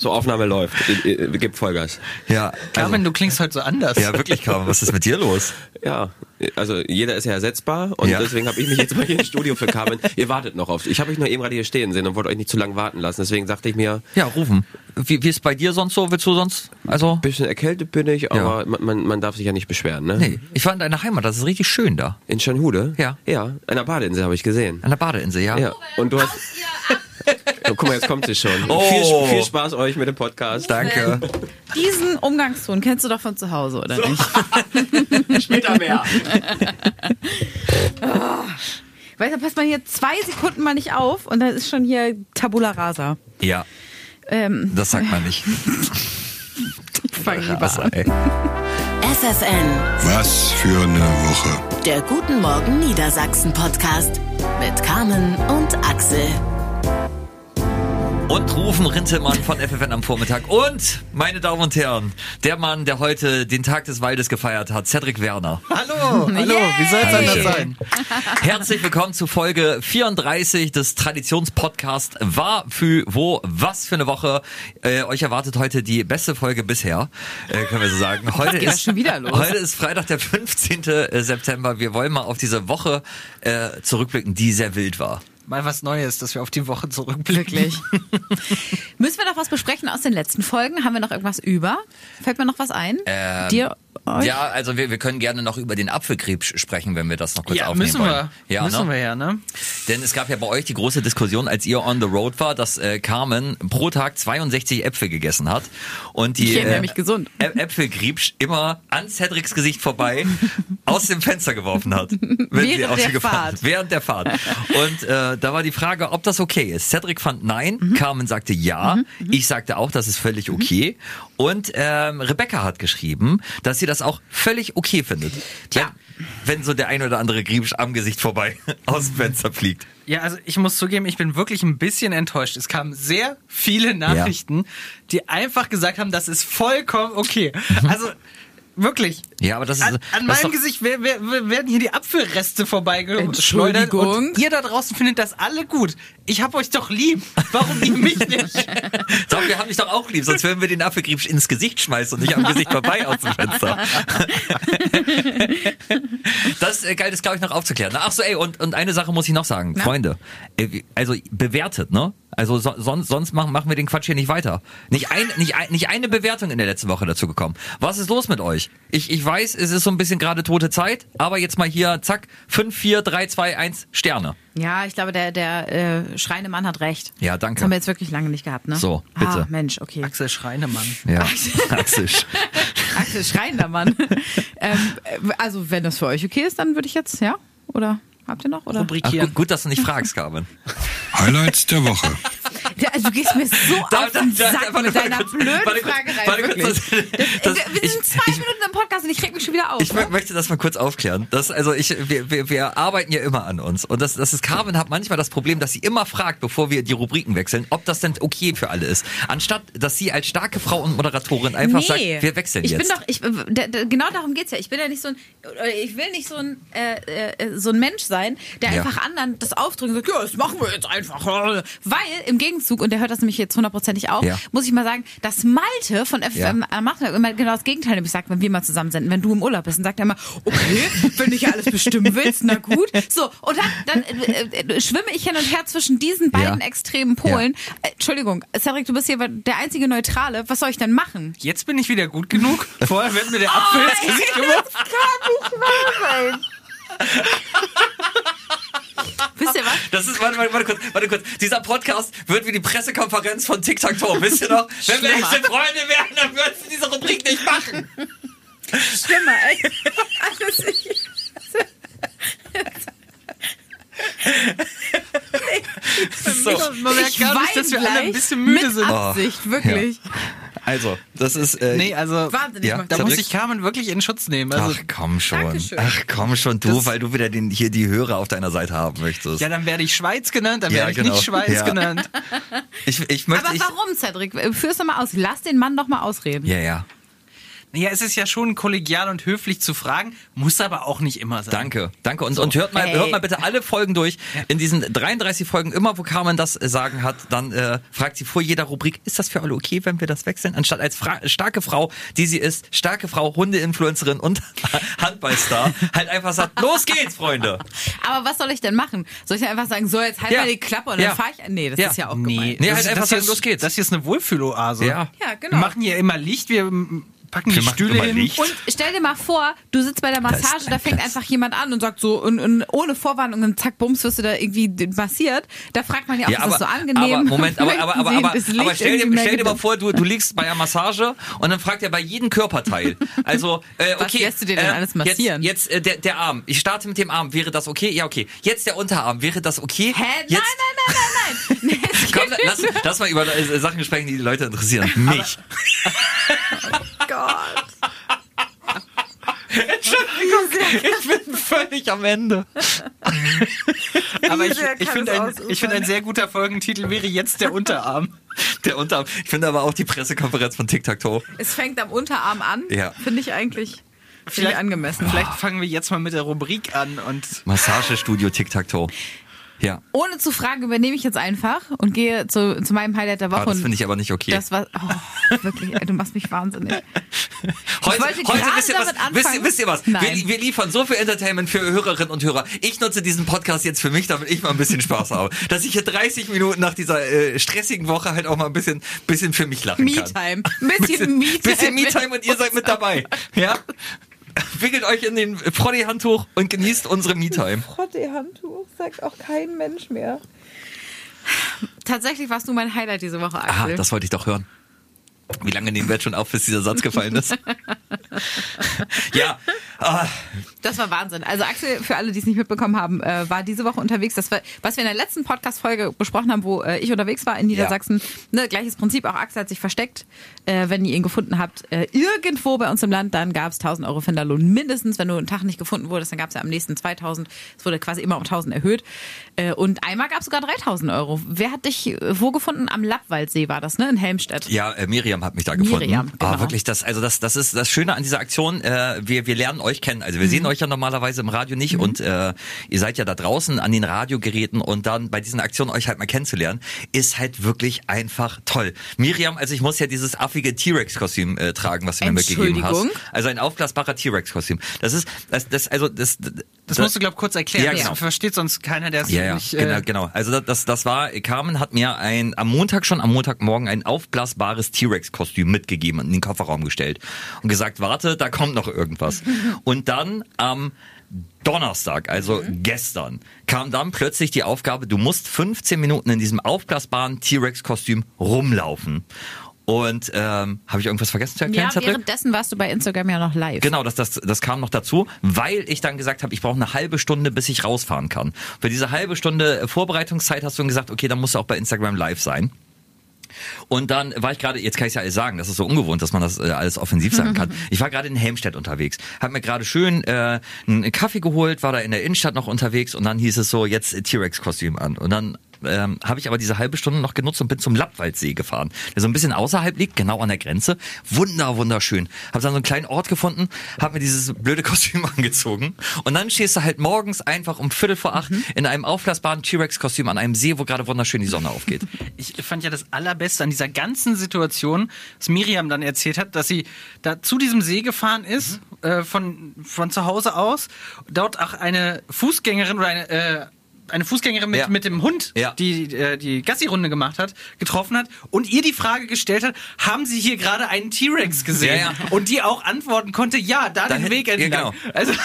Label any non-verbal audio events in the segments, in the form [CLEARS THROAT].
So, Aufnahme läuft. Gib Vollgas. Ja, Carmen, du klingst heute so anders. ja, wirklich, Carmen. Was ist mit dir los? Ja, also jeder ist ja ersetzbar und Ja. deswegen habe ich mich jetzt mal hier ins Studio für Carmen. Ihr wartet noch auf. Ich habe euch nur eben gerade hier stehen sehen und wollte euch nicht zu lange warten lassen. Deswegen sagte ich mir, Ja, rufen. Wie, wie ist bei dir sonst so? Willst du sonst? Also? ein bisschen erkältet bin ich, aber man, man, man darf sich ja nicht beschweren, ne? Nee. Ich war in deiner Heimat. Das ist richtig schön da. In Schönhude? Ja. Ja, an der Badeinsel habe ich gesehen. An der Badeinsel, ja? Ja. Und du hast. Oh, guck mal, jetzt kommt sie schon. [LAUGHS] Oh. Viel, viel Spaß euch mit dem Podcast. Danke. [LAUGHS] Diesen Umgangston kennst du doch von zu Hause, oder nicht? [LAUGHS] Später mehr. Weißt du, passt man hier zwei Sekunden mal nicht auf und dann ist schon hier Tabula Rasa. Ja, Ähm, das sagt man nicht. fang lieber Rasa, an. ey. FFN, Was für eine Woche. der Guten Morgen Niedersachsen Podcast mit Carmen und Axel. Und rufen Rintelmann von FFN am Vormittag. Und, meine Damen und Herren, der Mann, der heute den Tag des Waldes gefeiert hat, Cedric Werner. Hallo, [LAUGHS] hallo, wie soll es Yay. anders sein? [LAUGHS] Herzlich willkommen zu Folge 34 des Traditionspodcasts War, für, wo, was für eine Woche. Äh, euch erwartet heute die beste Folge bisher, äh, können wir so sagen. [LAUGHS] Heute ist, schon wieder los? heute ist Freitag, der 15. September. Wir wollen mal auf diese Woche äh, zurückblicken, die sehr wild war. Mal was Neues, dass wir auf die Woche zurückblicken. Wirklich. Müssen wir noch was besprechen aus den letzten Folgen? Haben wir noch irgendwas über? Fällt mir noch was ein? Ähm, Dir? Euch? Ja, also wir, wir können gerne noch über den Apfelkrebs sprechen, wenn wir das noch kurz Ja, aufnehmen müssen wollen. wir. Ja, müssen ne? wir ja, ne? Denn es gab ja bei euch die große Diskussion, als ihr on the road war, dass äh, Carmen pro Tag 62 Äpfel gegessen hat und die Ich ernähre mich gesund. Ä- Äpfelgriebsch immer an Cedrics Gesicht vorbei [LAUGHS] aus dem Fenster geworfen hat. Während der Fahrt. Während der Fahrt. Und äh, da war die Frage, ob das okay ist. Cedric fand nein, Mhm. Carmen sagte ja, ich sagte auch, das ist völlig okay. Und ähm, Rebecca hat geschrieben, dass sie das auch völlig okay findet. Tja. Wenn, wenn so der ein oder andere Griebsch am Gesicht vorbei [LAUGHS] aus dem Fenster fliegt. Ja, also ich muss zugeben, ich bin wirklich ein bisschen enttäuscht. Es kamen sehr viele Nachrichten, die einfach gesagt haben, das ist vollkommen okay. Also wirklich. Ja, aber das ist, An, an das ist meinem doch, Gesicht wer- wer- wer- werden hier die Apfelreste vorbeigeschleudert und ihr da draußen findet das alle gut. Ich hab euch doch lieb. Warum ihr mich nicht? [LAUGHS] Doch, wir haben dich doch auch lieb, sonst würden wir den Apfelgriebsch ins Gesicht schmeißen und nicht am Gesicht vorbei aus dem Fenster. [LAUGHS] Das ist äh, geil, das glaube ich noch aufzuklären. Ach so, ey, und, und eine Sache muss ich noch sagen. Na? Freunde, äh, also bewertet, ne? Also so, sonst, sonst machen, machen wir den Quatsch hier nicht weiter. Nicht, ein, nicht, ein, nicht eine Bewertung in der letzten Woche dazu gekommen. Was ist los mit euch? Ich, ich weiß, es ist so ein bisschen gerade tote Zeit, aber jetzt mal hier, zack, 5, 4, 3, 2, 1 Sterne. Ja, ich glaube, der, der äh, schreiende Mann hat recht. Ja, danke. Das haben wir jetzt wirklich lange nicht gehabt, ne? So, bitte. Ah, Mensch, okay. Axel Schreinemann. Ja, Axel. Axel [LAUGHS] schreiender Mann. [LAUGHS] ähm, äh, also, wenn das für euch okay ist, dann würde ich jetzt, ja? Oder habt ihr noch? Oder? Ach, Rubrikieren. gut, gut, dass du nicht fragst, Carmen. Highlights der Woche. Also, du gehst mir so Da- auf den da- da- Sack mit deiner kurz, blöden warte Fragerei, warte kurz, wirklich. das- Das, wir ich- sind zwei ich- Minuten im Podcast und ich reg mich schon wieder auf. Ich mö- möchte das mal kurz aufklären. Das, also ich, wir, wir, wir arbeiten ja immer an uns. Und das, das ist, Carmen hat manchmal das Problem, dass sie immer fragt, bevor wir die Rubriken wechseln, ob das denn okay für alle ist. Anstatt, dass sie als starke Frau und Moderatorin einfach sagt, wir wechseln ich jetzt. bin doch, ich, genau darum geht's ja. Ich bin ja nicht so ein, oder ich will nicht so ein, äh, äh, so ein Mensch sein, der Ja. einfach anderen das aufdrückt und sagt, ja, das machen wir jetzt einfach. Weil im Gegenzug, und der hört das nämlich jetzt hundertprozentig auch, Ja. muss ich mal sagen, dass Malte von FFM Ja. macht immer genau das Gegenteil nämlich sagt, wenn wir mal zusammen sind, wenn du im Urlaub bist, dann sagt er immer, okay, wenn du hier alles bestimmen willst, na gut. So, und dann, dann äh, äh, schwimme ich hin und her zwischen diesen beiden Ja. extremen Polen. Äh, Entschuldigung, Cedric, du bist hier der einzige Neutrale. Was soll ich denn machen? Jetzt bin ich wieder gut genug. Vorher wird mir der Apfel ins Gesicht geworfen. Wisst ihr was? Das ist, warte, warte, warte kurz, warte kurz. Dieser Podcast wird wie die Pressekonferenz von TikTok Tor. Wisst ihr noch? Wenn wir echte Freunde wären, dann würdest du diese Rubrik nicht machen. Schlimmer, echt. Also, ich, So. Man merkt ich gar nicht, dass wir alle ein bisschen müde mit sind. Absicht, wirklich. Also, das ist, äh, Nee, also Wahnsinnig. Ja, da muss ich Carmen wirklich in Schutz nehmen. Also, Ach komm schon. Dankeschön. Ach komm schon, du, Das- weil du wieder den, hier die Hörer auf deiner Seite haben möchtest. ja, dann werde ich Schweiz genannt, dann Ja, werde ich genau. nicht Schweiz Ja. genannt. Ich, ich möchte. Aber ich, warum, Cedric? Führ's doch mal aus. Lass den Mann doch mal ausreden. Ja, ja. Ja, es ist ja schon kollegial und höflich zu fragen, muss aber auch nicht immer sein. Danke, danke. Und, und hört, mal, Hey. hört mal bitte alle Folgen durch. [LAUGHS] In diesen 33 Folgen, immer wo Carmen das äh, Sagen hat, dann äh, fragt sie vor jeder Rubrik, ist das für alle okay, wenn wir das wechseln? Anstatt als Fra starke Frau, die sie ist, starke Frau, Hunde-Influencerin und [LAUGHS] Handballstar, halt einfach sagt, los geht's, Freunde. [LAUGHS] Aber was soll ich denn machen? Soll ich einfach sagen, so, jetzt halt Ja. mal die Klappe und Ja. dann fahre ich. Nee, das Ja. ist ja auch Nee, gemein. Nee, das halt ist- einfach das hier sagen, ist- los geht's. Das hier ist eine Wohlfühloase. Ja. Ja, genau. Wir machen hier immer Licht, wir packen die Stühle hin. Licht. Und stell dir mal vor, du sitzt bei der Massage, da fängt einfach jemand an und sagt so, und, und ohne Vorwarnung, und zack, bums, wirst du da irgendwie massiert. Da fragt man ja auch, Ja, ist aber, das so angenehm? aber Moment, aber, [LAUGHS] aber, aber, aber, aber stell, dir, stell dir mal vor, du, du liegst bei einer Massage und dann fragt er bei jedem Körperteil. [LAUGHS] Also, äh, Was okay. lässt du dir denn äh, alles massieren? Jetzt, jetzt äh, der, der Arm. Ich starte mit dem Arm. Wäre das okay? Ja, okay. Jetzt der Unterarm. Wäre das okay? Hä? Jetzt, Nein, nein, nein, nein, [LAUGHS] nein. Komm, lass, lass mal über äh, Sachen sprechen, die die Leute interessieren. Mich. Gott. Ich bin völlig am Ende. Aber ich, ich finde, ein, ich finde, ein sehr guter Folgentitel wäre jetzt der Unterarm. [LAUGHS] Der Unterarm. Ich finde aber auch die Pressekonferenz von Tic-Tac-Toe. Es fängt am Unterarm an. Ja. Finde ich eigentlich viel angemessen. Vielleicht fangen wir jetzt mal mit der Rubrik an und Massagestudio Tic-Tac-Toe. Ja. Ohne zu fragen, übernehme ich jetzt einfach und gehe zu, zu meinem Highlight der Woche. Aber das finde ich aber nicht okay. Das war, oh, wirklich, ey, du machst mich wahnsinnig. [LAUGHS] Heute, heute wisst, ihr was, wisst, ihr, wisst ihr was? Nein. Wir, wir liefern so viel Entertainment für Hörerinnen und Hörer. Ich nutze diesen Podcast jetzt für mich, damit ich mal ein bisschen Spaß habe. Dass ich hier 30 Minuten nach dieser äh, stressigen Woche halt auch mal ein bisschen, bisschen für mich lachen kann. Me-Time. Ein bisschen [LAUGHS] Me-Time. Bisschen Me-Time und ihr seid mit dabei. Ja? [LAUGHS] Wickelt euch in den Froddy-Handtuch und genießt unsere Me-Time. Handtuch sagt auch kein Mensch mehr. Tatsächlich warst du mein Highlight diese Woche, Aha, Axel. das wollte ich doch hören. Wie lange nehmen wir jetzt schon auf, bis dieser Satz gefallen ist? [LAUGHS] ja, ah, Das war Wahnsinn. Also Axel, für alle, die es nicht mitbekommen haben, äh, war diese Woche unterwegs. Das war, was wir in der letzten Podcast-Folge besprochen haben, wo äh, ich unterwegs war in Niedersachsen. Ne, gleiches Prinzip. Auch Axel hat sich versteckt. Äh, wenn ihr ihn gefunden habt, äh, irgendwo bei uns im Land, dann gab es 1000 Euro Finderlohn mindestens. Wenn du einen Tag nicht gefunden wurdest, dann gab es ja am nächsten 2000. Es wurde quasi immer um 1000 erhöht. Äh, und einmal gab es sogar 3000 Euro. Wer hat dich äh, wo gefunden? Am Lappwaldsee war das, ne? In Helmstedt. Ja, äh, Miriam hat mich da gefunden. Miriam, Ah, genau. wirklich, das, also das, das ist das Schöne an dieser Aktion. Äh, wir, wir lernen euch kennen. Also wir Mhm. sehen euch ja normalerweise im Radio nicht und äh, ihr seid ja da draußen an den Radiogeräten und dann bei diesen Aktionen euch halt mal kennenzulernen, ist halt wirklich einfach toll. Miriam, also ich muss ja dieses affige T-Rex-Kostüm äh, tragen, was du mir mitgegeben hast. Entschuldigung? Also ein aufblasbarer T-Rex-Kostüm. Das ist, das, das, also das. das musst du, glaub kurz erklären. Ja, Das genau. versteht sonst keiner, der es Ja, ja, nicht... genau, Äh, genau. Also das, das, das war, Carmen hat mir ein, am Montag schon, am Montagmorgen ein aufblasbares T-Rex-Kostüm mitgegeben und in den Kofferraum gestellt und gesagt, warte, da kommt noch irgendwas. [LAUGHS] Und dann am Donnerstag, also gestern, kam dann plötzlich die Aufgabe, du musst 15 Minuten in diesem aufblasbaren T-Rex-Kostüm rumlaufen. Und ähm, habe ich irgendwas vergessen zu erklären, Ja, Cedric? währenddessen warst du bei Instagram ja noch live. Genau, das, das, das kam noch dazu, weil ich dann gesagt habe, ich brauche eine halbe Stunde, bis ich rausfahren kann. Für diese halbe Stunde Vorbereitungszeit hast du dann gesagt, okay, dann musst du auch bei Instagram live sein. Und dann war ich gerade, jetzt kann ich ja alles sagen, das ist so ungewohnt, dass man das äh, alles offensiv sagen kann. [LAUGHS] Ich war gerade in Helmstedt unterwegs, habe mir gerade schön äh, einen Kaffee geholt, war da in der Innenstadt noch unterwegs und dann hieß es so, jetzt äh, T-Rex-Kostüm an. Und dann ähm, habe ich aber diese halbe Stunde noch genutzt und bin zum Lappwaldsee gefahren, der so ein bisschen außerhalb liegt, genau an der Grenze. Wunder, wunderschön. Habe dann so einen kleinen Ort gefunden, habe mir dieses blöde [LAUGHS] Kostüm angezogen und dann stehst du halt morgens einfach um Viertel vor acht in einem aufblasbaren T-Rex-Kostüm an einem See, wo gerade wunderschön die Sonne aufgeht. [LAUGHS] Ich fand ja das Allerbeste an dieser ganzen Situation, dass Miriam dann erzählt hat, dass sie da zu diesem See gefahren ist, äh, von, von zu Hause aus, dort auch eine Fußgängerin oder eine, äh, eine Fußgängerin mit, Ja. mit dem Hund, Ja. die äh, die Gassi-Runde gemacht hat, getroffen hat und ihr die Frage gestellt hat, haben Sie hier gerade einen T-Rex gesehen? Ja. Und die auch antworten konnte, ja, da den Dahin- Weg entlang. genau. Also [LAUGHS]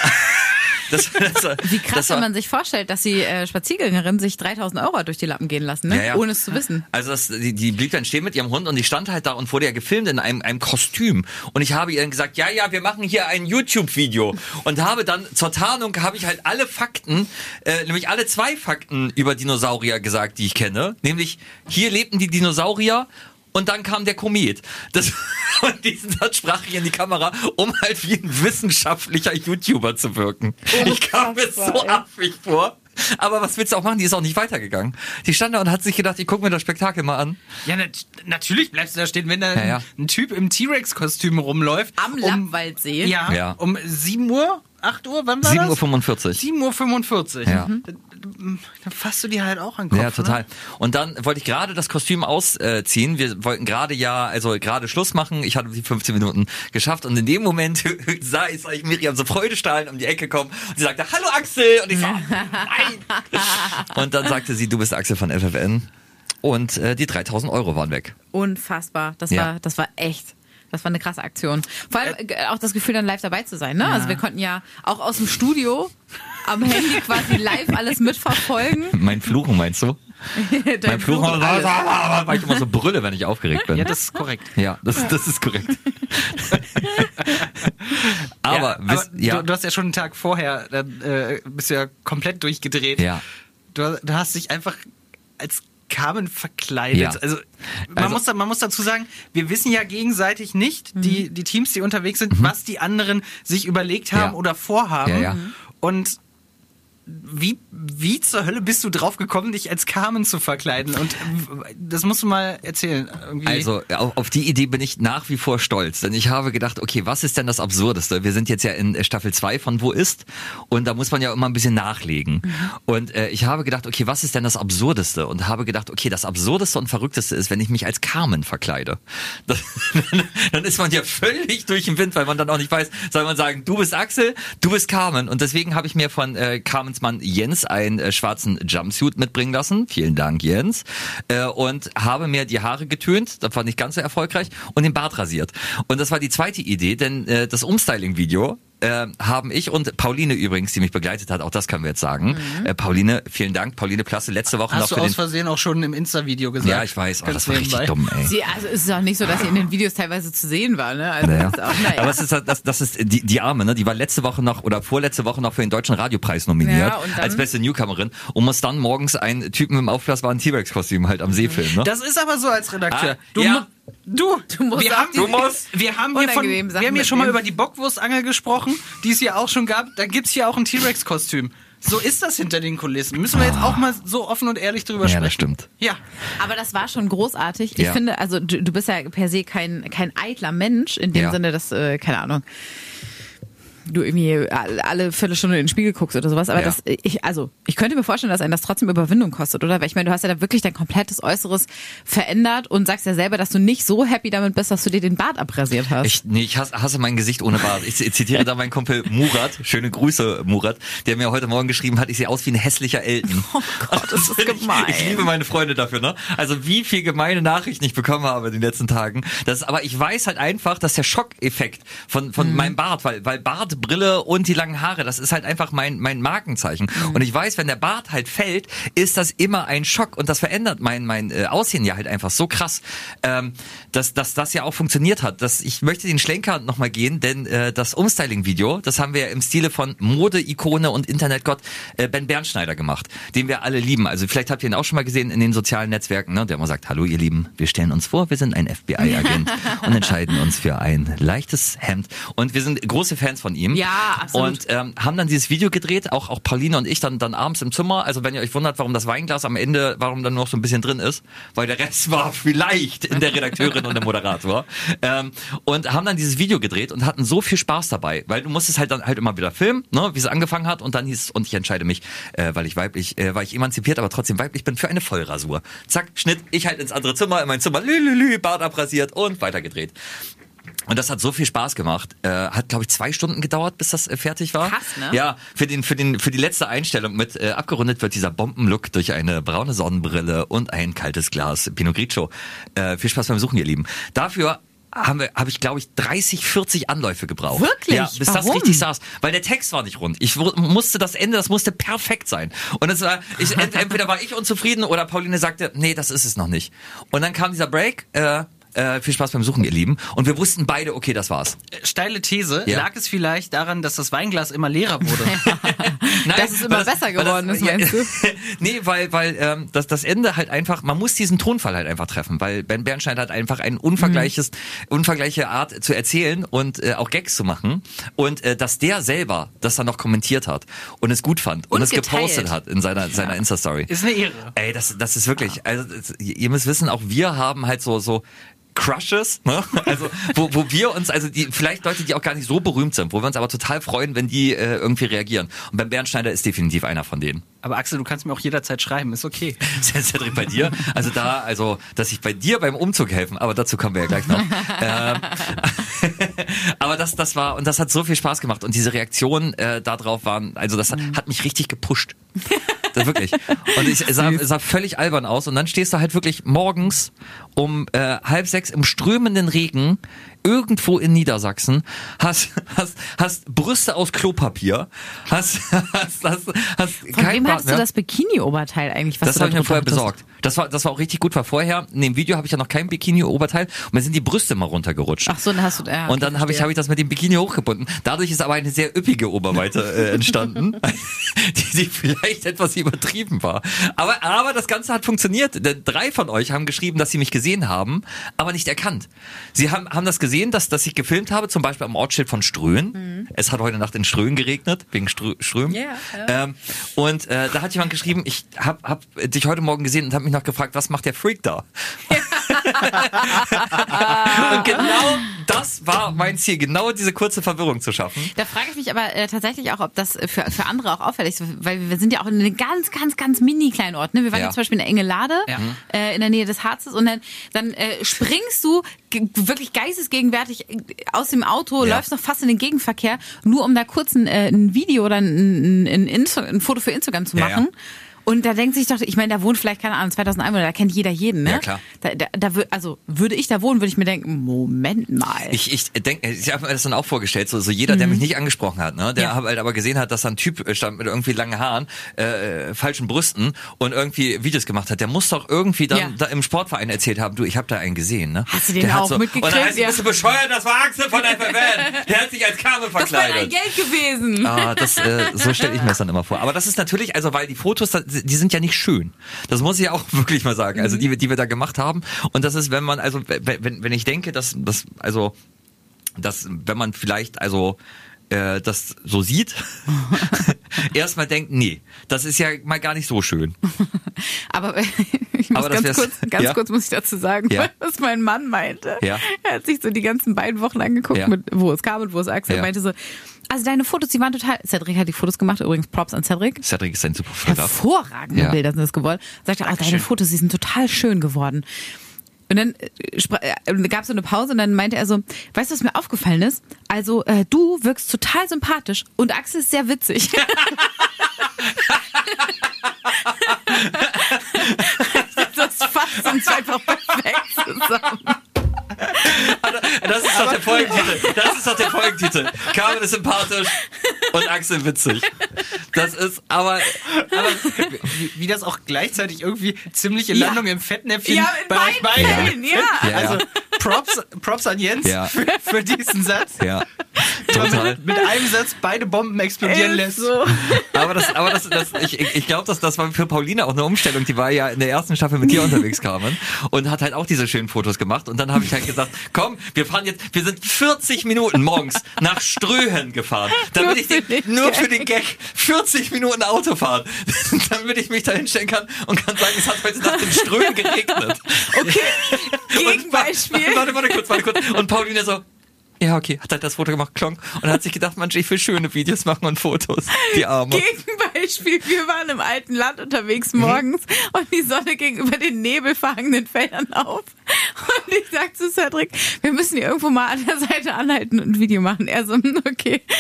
Das, [LAUGHS] das, Wie krass, das war- wenn man sich vorstellt, dass die äh, Spaziergängerin sich 3000 Euro durch die Lappen gehen lassen, ne? Ja, ja. ohne es zu wissen. Also das, die, die blieb dann stehen mit ihrem Hund und die stand halt da und wurde ja gefilmt in einem, einem Kostüm. Und ich habe ihr gesagt, ja, ja, wir machen hier ein YouTube-Video. Und habe dann zur Tarnung habe ich halt alle Fakten, äh, nämlich alle zwei Fakten über Dinosaurier gesagt, die ich kenne. Nämlich, hier lebten die Dinosaurier und dann kam der Komet. Das, [LAUGHS] und diesen Satz sprach ich in die Kamera, um halt wie ein wissenschaftlicher YouTuber zu wirken. ich kam mir so affig vor. Aber was willst du auch machen? Die ist auch nicht weitergegangen. Die stand da und hat sich gedacht, ich gucke mir das Spektakel mal an. Ja, nat natürlich bleibst du da stehen, wenn da Ja, ja. ein Typ im T-Rex-Kostüm rumläuft. Am um, Lappwaldsee. Ja, Ja. um 7 Uhr, 8 Uhr, wann war 7.45 Uhr. 7.45 Uhr. Ja. Dann fasst du dir halt auch an den Kopf. Ja, total. Ne? Und dann wollte ich gerade das Kostüm ausziehen. Wir wollten gerade ja, also gerade Schluss machen. Ich hatte die 15 Minuten geschafft und in dem Moment [LAUGHS] sah ich, sah ich Miriam so freudestrahlend um die Ecke kommen und sie sagte, hallo Axel! Und ich so, nein! [LAUGHS] Und dann sagte sie, du bist Axel von FFN. Und äh, die 3000 Euro waren weg. Unfassbar. Das Ja. war, das war echt. Das war eine krasse Aktion. Vor allem äh, auch das Gefühl, dann live dabei zu sein. Ne? Also wir konnten ja auch aus dem Studio am Handy quasi live alles mitverfolgen. Mein Fluchen meinst du? [LAUGHS] Mein Fluchen, weil ich immer so brülle, wenn ich aufgeregt bin. Ja, das ist korrekt. Ja, das, das ist korrekt. [LAUGHS] aber, ja, wisst, aber ja, Du, du hast ja schon einen Tag vorher, dann äh, bist du ja komplett durchgedreht. Ja. Du, du hast dich einfach als Carmen verkleidet. Ja. Also, man, Also- muss da, man muss dazu sagen, wir wissen ja gegenseitig nicht, Mhm. die, die Teams, die unterwegs sind, was die anderen sich überlegt haben Ja. oder vorhaben. Ja, ja. Und wie, wie zur Hölle bist du drauf gekommen, dich als Carmen zu verkleiden? Und das musst du mal erzählen. Irgendwie. Also auf, die Idee bin ich nach wie vor stolz, denn ich habe gedacht, okay, was ist denn das Absurdeste? Wir sind jetzt ja in Staffel 2 von Wo ist und da muss man ja immer ein bisschen nachlegen. Und äh, ich habe gedacht, okay, was ist denn das Absurdeste? Und habe gedacht, okay, das Absurdeste und Verrückteste ist, wenn ich mich als Carmen verkleide. [LAUGHS] Das, dann ist man ja völlig durch den Wind, weil man dann auch nicht weiß, soll man sagen, du bist Axel, du bist Carmen. Und deswegen habe ich mir von äh, Carmens Mann Jens einen äh, schwarzen Jumpsuit mitbringen lassen. Vielen Dank, Jens. Äh, und habe mir die Haare getönt, das war nicht ganz so erfolgreich, und den Bart rasiert. Und das war die zweite Idee, denn äh, das Umstyling-Video äh, haben ich und Pauline übrigens, die mich begleitet hat, auch das können wir jetzt sagen. Äh, Pauline, vielen Dank. Pauline Plasse letzte Woche Hast noch du für aus den... Versehen auch schon im Insta-Video gesagt? Ja, ich weiß, oh, das war richtig nebenbei. dumm, ey. Sie, also es ist auch nicht so, dass sie in den Videos teilweise zu sehen war. Ne? Also Naja. das ist auch, naja. Aber es ist, halt- das, das ist die, die Arme, ne? Die war letzte Woche noch oder vorletzte Woche noch für den Deutschen Radiopreis nominiert Ja, als beste Newcomerin und muss dann morgens einen Typen im aufblasbaren T-Rex-Kostüm halt am See filmen. Ne? Das ist aber so als Redakteur. Ah, du, ja. Du, Du musst wir auch haben, die- wir, [LAUGHS] wir haben hier, von, wir haben hier schon mal über die Bockwurstangel gesprochen, die es hier auch schon gab. Da gibt's hier auch ein T-Rex-Kostüm. So ist das hinter den Kulissen. Müssen wir jetzt auch mal so offen und ehrlich drüber Ja, sprechen. das stimmt. Ja. Aber das war schon großartig. Ich Ja. finde, also du, du bist ja per se kein, kein eitler Mensch, in dem Ja. Sinne, dass, äh, keine Ahnung, du irgendwie alle Viertelstunde in den Spiegel guckst oder sowas. Aber Ja. das, ich, also, ich könnte mir vorstellen, dass einen das trotzdem Überwindung kostet, oder? Weil ich meine, du hast ja da wirklich dein komplettes Äußeres verändert und sagst ja selber, dass du nicht so happy damit bist, dass du dir den Bart abrasiert hast. Ich, nee, ich hasse, hasse mein Gesicht ohne Bart. Ich zitiere da meinen Kumpel Murat. Schöne Grüße, Murat, der mir heute Morgen geschrieben hat, ich sehe aus wie ein hässlicher Elton. Oh Gott, das ist [LAUGHS] gemein. Ich, ich liebe meine Freunde dafür, ne? Also wie viel gemeine Nachrichten ich bekommen habe in den letzten Tagen. Das, aber ich weiß halt einfach, dass der Schockeffekt von, von Mhm. meinem Bart, weil, weil Bart, Brille und die langen Haare, das ist halt einfach mein, mein Markenzeichen. Mhm. Und ich weiß, wenn der Bart halt fällt, ist das immer ein Schock und das verändert mein, mein äh, Aussehen ja halt einfach so krass, ähm, dass, dass das ja auch funktioniert hat. Das, ich möchte den Schlenker nochmal gehen, denn äh, das Umstyling-Video, das haben wir ja im Stile von Mode-Ikone und Internetgott äh, Ben Bernschneider gemacht, den wir alle lieben. Also vielleicht habt ihr ihn auch schon mal gesehen in den sozialen Netzwerken, ne? der immer sagt, hallo ihr Lieben, wir stellen uns vor, wir sind ein FBI-Agent [LAUGHS] und entscheiden uns für ein leichtes Hemd. Und wir sind große Fans von ihm. Ja, absolut. Und ähm, haben dann dieses Video gedreht, auch, auch Pauline und ich dann, dann abends im Zimmer. Also wenn ihr euch wundert, warum das Weinglas am Ende, warum dann nur noch so ein bisschen drin ist, weil der Rest [LAUGHS] war vielleicht in der Redakteurin und der Moderator. Ähm, und haben dann dieses Video gedreht und hatten so viel Spaß dabei, weil du musstest halt dann halt immer wieder filmen, ne, wie es angefangen hat und dann hieß es, und ich entscheide mich, äh, weil ich weiblich, äh, weil ich emanzipiert, aber trotzdem weiblich bin, für eine Vollrasur. Zack, Schnitt, ich halt ins andere Zimmer, in mein Zimmer, lülülü, Bart abrasiert und weitergedreht. Und das hat so viel Spaß gemacht. Äh, hat, glaube ich, zwei Stunden gedauert, bis das äh, fertig war. Krass, ne? Ja, für, den, für, den, für die letzte Einstellung mit äh, abgerundet wird dieser Bombenlook durch eine braune Sonnenbrille und ein kaltes Glas Pinot Grigio. Äh, viel Spaß beim Suchen, ihr Lieben. Dafür haben wir, habe ich, glaube ich, 30, 40 Anläufe gebraucht. Wirklich? Ja, bis das Warum? richtig saß. Weil der Text war nicht rund. Ich musste das Ende, das musste perfekt sein. Und es war, ich, ent, entweder war ich unzufrieden oder Pauline sagte, nee, das ist es noch nicht. Und dann kam dieser Break, äh, Äh, viel Spaß beim Suchen, ihr Lieben. Und wir wussten beide, okay, das war's. Steile These. Ja. Lag es vielleicht daran, dass das Weinglas immer leerer wurde? [LAUGHS] [LAUGHS] Nein, Dass es immer weil besser geworden ist, meinst du? [LAUGHS] nee, weil, weil ähm, das, das Ende halt einfach, man muss diesen Tonfall halt einfach treffen, weil Ben Bernstein hat einfach ein unvergleiches, unvergleiche Art zu erzählen und äh, auch Gags zu machen. Und äh, dass der selber das dann noch kommentiert hat und es gut fand und, Und es gepostet hat in seiner, seiner Insta-Story. Ist eine Ehre. Ey, das, das ist wirklich, also das, ihr müsst wissen, auch wir haben halt so, so Crushes, ne? [LAUGHS] Also wo, wo wir uns, also die vielleicht Leute, die auch gar nicht so berühmt sind, wo wir uns aber total freuen, wenn die äh, irgendwie reagieren. Und beim Bernschneider ist definitiv einer von denen. Aber Axel, du kannst mir auch jederzeit schreiben, ist okay. [LAUGHS] Cedric bei dir, also da, also dass ich bei dir beim Umzug helfen, aber dazu kommen wir ja gleich noch. [LAUGHS] ähm, aber das, das war und das hat so viel Spaß gemacht und diese Reaktionen äh, darauf waren, also das hat, hat mich richtig gepusht. Das wirklich. Und ich es sah, sah völlig albern aus. Und dann stehst du halt wirklich morgens um äh, halb sechs im strömenden Regen irgendwo in Niedersachsen, hast, hast, hast Brüste aus Klopapier, hast, hast, hast, hast Von kein wem hattest du das Bikini-Oberteil eigentlich? Was Das habe ich mir vorher hattest? besorgt. Das war, das war auch richtig gut, weil vorher, in dem Video habe ich ja noch kein Bikini-Oberteil und mir sind die Brüste mal runtergerutscht. Ach so, dann hast du ja, und dann habe ich, hab ich das mit dem Bikini hochgebunden. Dadurch ist aber eine sehr üppige Oberweite äh, entstanden, [LAUGHS] die, die vielleicht etwas übertrieben war. Aber, aber das Ganze hat funktioniert. Drei von euch haben geschrieben, dass sie mich gesehen haben, aber nicht erkannt. Sie haben, haben das gesehen, dass, dass ich gefilmt habe, zum Beispiel am Ortsschild von Ströhen. Es hat heute Nacht in Ströhen geregnet, wegen Strö Strömen. Ja, ja. Ähm, und äh, da hat jemand geschrieben, ich hab, hab dich heute Morgen gesehen und habe mich noch gefragt, was macht der Freak da? [LAUGHS] und genau das war mein Ziel, genau diese kurze Verwirrung zu schaffen. Da frage ich mich aber äh, tatsächlich auch, ob das für, für andere auch auffällig ist, weil wir sind ja auch in einem ganz, ganz, ganz mini kleinen Ort. Ne? Wir waren Ja. jetzt zum Beispiel in Engelade, Ja. äh, in der Nähe des Harzes und dann, dann äh, springst du wirklich geistesgegenwärtig äh, aus dem Auto, Ja. läufst noch fast in den Gegenverkehr, nur um da kurz ein, äh, ein Video oder ein, ein, ein Foto für Instagram zu Ja, machen. ja. Und da denkt sich doch, ich meine, da wohnt vielleicht, keine Ahnung, 2000 Einwohner, da kennt jeder jeden, ne? Ja, klar. Da, da, da, also würde ich da wohnen, würde ich mir denken, Moment mal. Ich, ich denke, ich habe mir das dann auch vorgestellt, so, so jeder, der mich nicht angesprochen hat, ne, der Ja. halt aber gesehen hat, dass da ein Typ äh, stand mit irgendwie langen Haaren, äh, falschen Brüsten und irgendwie Videos gemacht hat, der muss doch irgendwie dann Ja. da im Sportverein erzählt haben, du, ich habe da einen gesehen, ne? Hast du den der auch so, mitgekriegt? Und dann heißt, Ja. bist du bescheuert, das war Axel von [LAUGHS] FFN, der hat sich als Carmen das wäre verkleidet. dein Geld gewesen. Ah, das, äh, so stelle ich mir das dann immer vor. Aber das ist natürlich, also weil die Fotos, das- die sind ja nicht schön. Das muss ich auch [LAUGHS] wirklich mal sagen. Also die, wir- die wir da gemacht haben. Und das ist, wenn man, also wenn, wenn wenn ich denke, dass das, also, dass wenn man vielleicht, also äh, das so sieht, [LAUGHS] [LAUGHS] erstmal denkt, nee, das ist ja mal gar nicht so schön. [LAUGHS] Aber ich muss Aber ganz kurz, ganz ja? kurz muss ich dazu sagen, Ja. was mein Mann meinte. Ja. Er hat sich so die ganzen beiden Wochen angeguckt, mit, wo es kam und wo es Axel Ja. meinte so, also deine Fotos, die waren total, Cedric hat die Fotos gemacht, übrigens Props an Cedric. Cedric ist ein super Fotograf. Hervorragende. Bilder sind es geworden. Sagte, ah, deine Fotos, die sind total schön geworden. Und dann äh, äh, gab es so eine Pause und dann meinte er so, weißt du, was mir aufgefallen ist? Also äh, du wirkst total sympathisch und Axel ist sehr witzig. [LAUGHS] das fasst uns einfach perfekt zusammen. Das ist doch der Folgentitel. Das ist doch der Folgentitel. Carmen ist sympathisch und Axel witzig. Das ist aber, Aber wie, wie das auch gleichzeitig irgendwie ziemliche Ja. Landung im Fettnäpfchen Ja, in bei euch beiden. Fällen, ja. Ja, ja. Also Props, Props an Jens Ja. für, für diesen Satz. ja, total. mit, mit einem Satz beide Bomben explodieren Ist lässt. so. Aber das, aber das, das ich, ich- ich glaube, dass das war für Paulina auch eine Umstellung. Die war ja in der ersten Staffel mit dir [LAUGHS] unterwegs, Carmen, und hat halt auch diese schönen Fotos gemacht. Und dann habe ich halt gesagt, komm, wir fahren jetzt, wir sind 40 Minuten morgens nach Ströhen gefahren, damit ich Nur für den, nur Gag. für den Gag 40 Minuten Auto fahren, [LAUGHS] damit ich mich da hinstellen kann und kann sagen, es hat heute Nacht in Ströhen geregnet. Okay, [LAUGHS] Und, Gegenbeispiel. warte, warte kurz, warte kurz. Und Paulina so, ja, okay, hat halt das Foto gemacht, klonk, und hat sich gedacht, Mensch, ich will schöne Videos machen und Fotos. Die Arme. Gegenbeispiel, wir waren im alten Land unterwegs Mhm. morgens und die Sonne ging über den nebelverhangenen Feldern auf. Und ich sag zu Cedric, wir müssen hier irgendwo mal an der Seite anhalten und ein Video machen. Er so, hm, okay. [LAUGHS]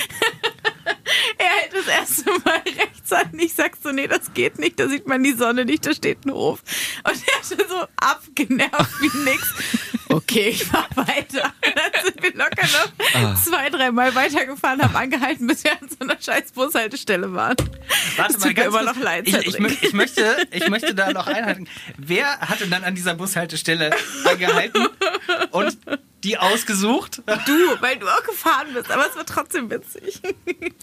Er hält das erste Mal rechts an. Ich sag so, nee, das geht nicht. Da sieht man die Sonne nicht. Da steht ein Hof. Und er ist so abgenervt wie nix. Okay, ich fahr weiter. [LAUGHS] Dann sind wir locker noch zwei, dreimal weitergefahren, haben angehalten, bis wir an so einer scheiß Bushaltestelle waren. Warte Das tut mir immer noch leid, Ich, ich, ich, möchte, ich möchte da noch einhalten. Wer hatte dann an dieser Bushaltestelle angehalten und die ausgesucht? [LAUGHS] Du, weil du auch gefahren bist, aber es war trotzdem witzig. [LAUGHS]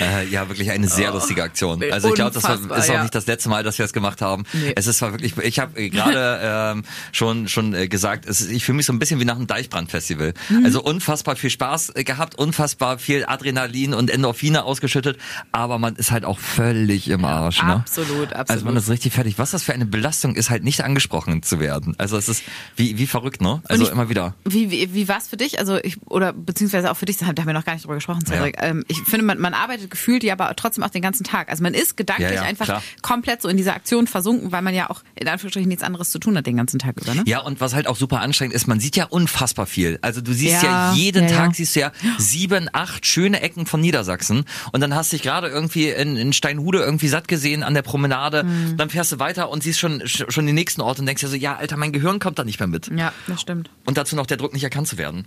Äh, ja, wirklich eine sehr lustige Aktion. Also ich glaube, das war, ist auch ja. nicht das letzte Mal, dass wir es gemacht haben. Nee. Es ist zwar wirklich, ich habe gerade [LAUGHS] ähm, schon schon äh, gesagt, es, ist- ich fühle mich so ein bisschen wie nach einem Deichbrandfestival. Mhm. Also unfassbar viel Spaß äh, gehabt, unfassbar viel Adrenalin und Endorphine ausgeschüttet, aber man ist halt auch völlig im Arsch. Ne? absolut, absolut. Also man ist richtig fertig. Was das für eine Belastung ist, halt nicht angesprochen zu werden. Also es ist wie wie verrückt, ne? Also ich- immer wieder. Wie, wie, wie war es für dich? Also ich, oder beziehungsweise auch für dich, da haben wir noch gar nicht drüber gesprochen, Cedric. Ähm, ich finde, man, man arbeitet gefühlt ja aber trotzdem auch den ganzen Tag. Also man ist gedanklich Ja, ja, einfach klar. komplett so in dieser Aktion versunken, weil man ja auch in Anführungsstrichen nichts anderes zu tun hat den ganzen Tag über, ne? Ja, und was halt auch super anstrengend ist, man sieht ja unfassbar viel. Also du siehst ja, Ja, jeden ja, Tag ja. siehst du ja sieben, acht schöne Ecken von Niedersachsen und dann hast du dich gerade irgendwie in, in Steinhude irgendwie satt gesehen an der Promenade, Mhm. dann fährst du weiter und siehst schon schon den nächsten Ort und denkst dir so, ja, Alter, mein Gehirn kommt da nicht mehr mit. Ja, das stimmt. Und dazu noch der Druck, nicht erkannt zu werden.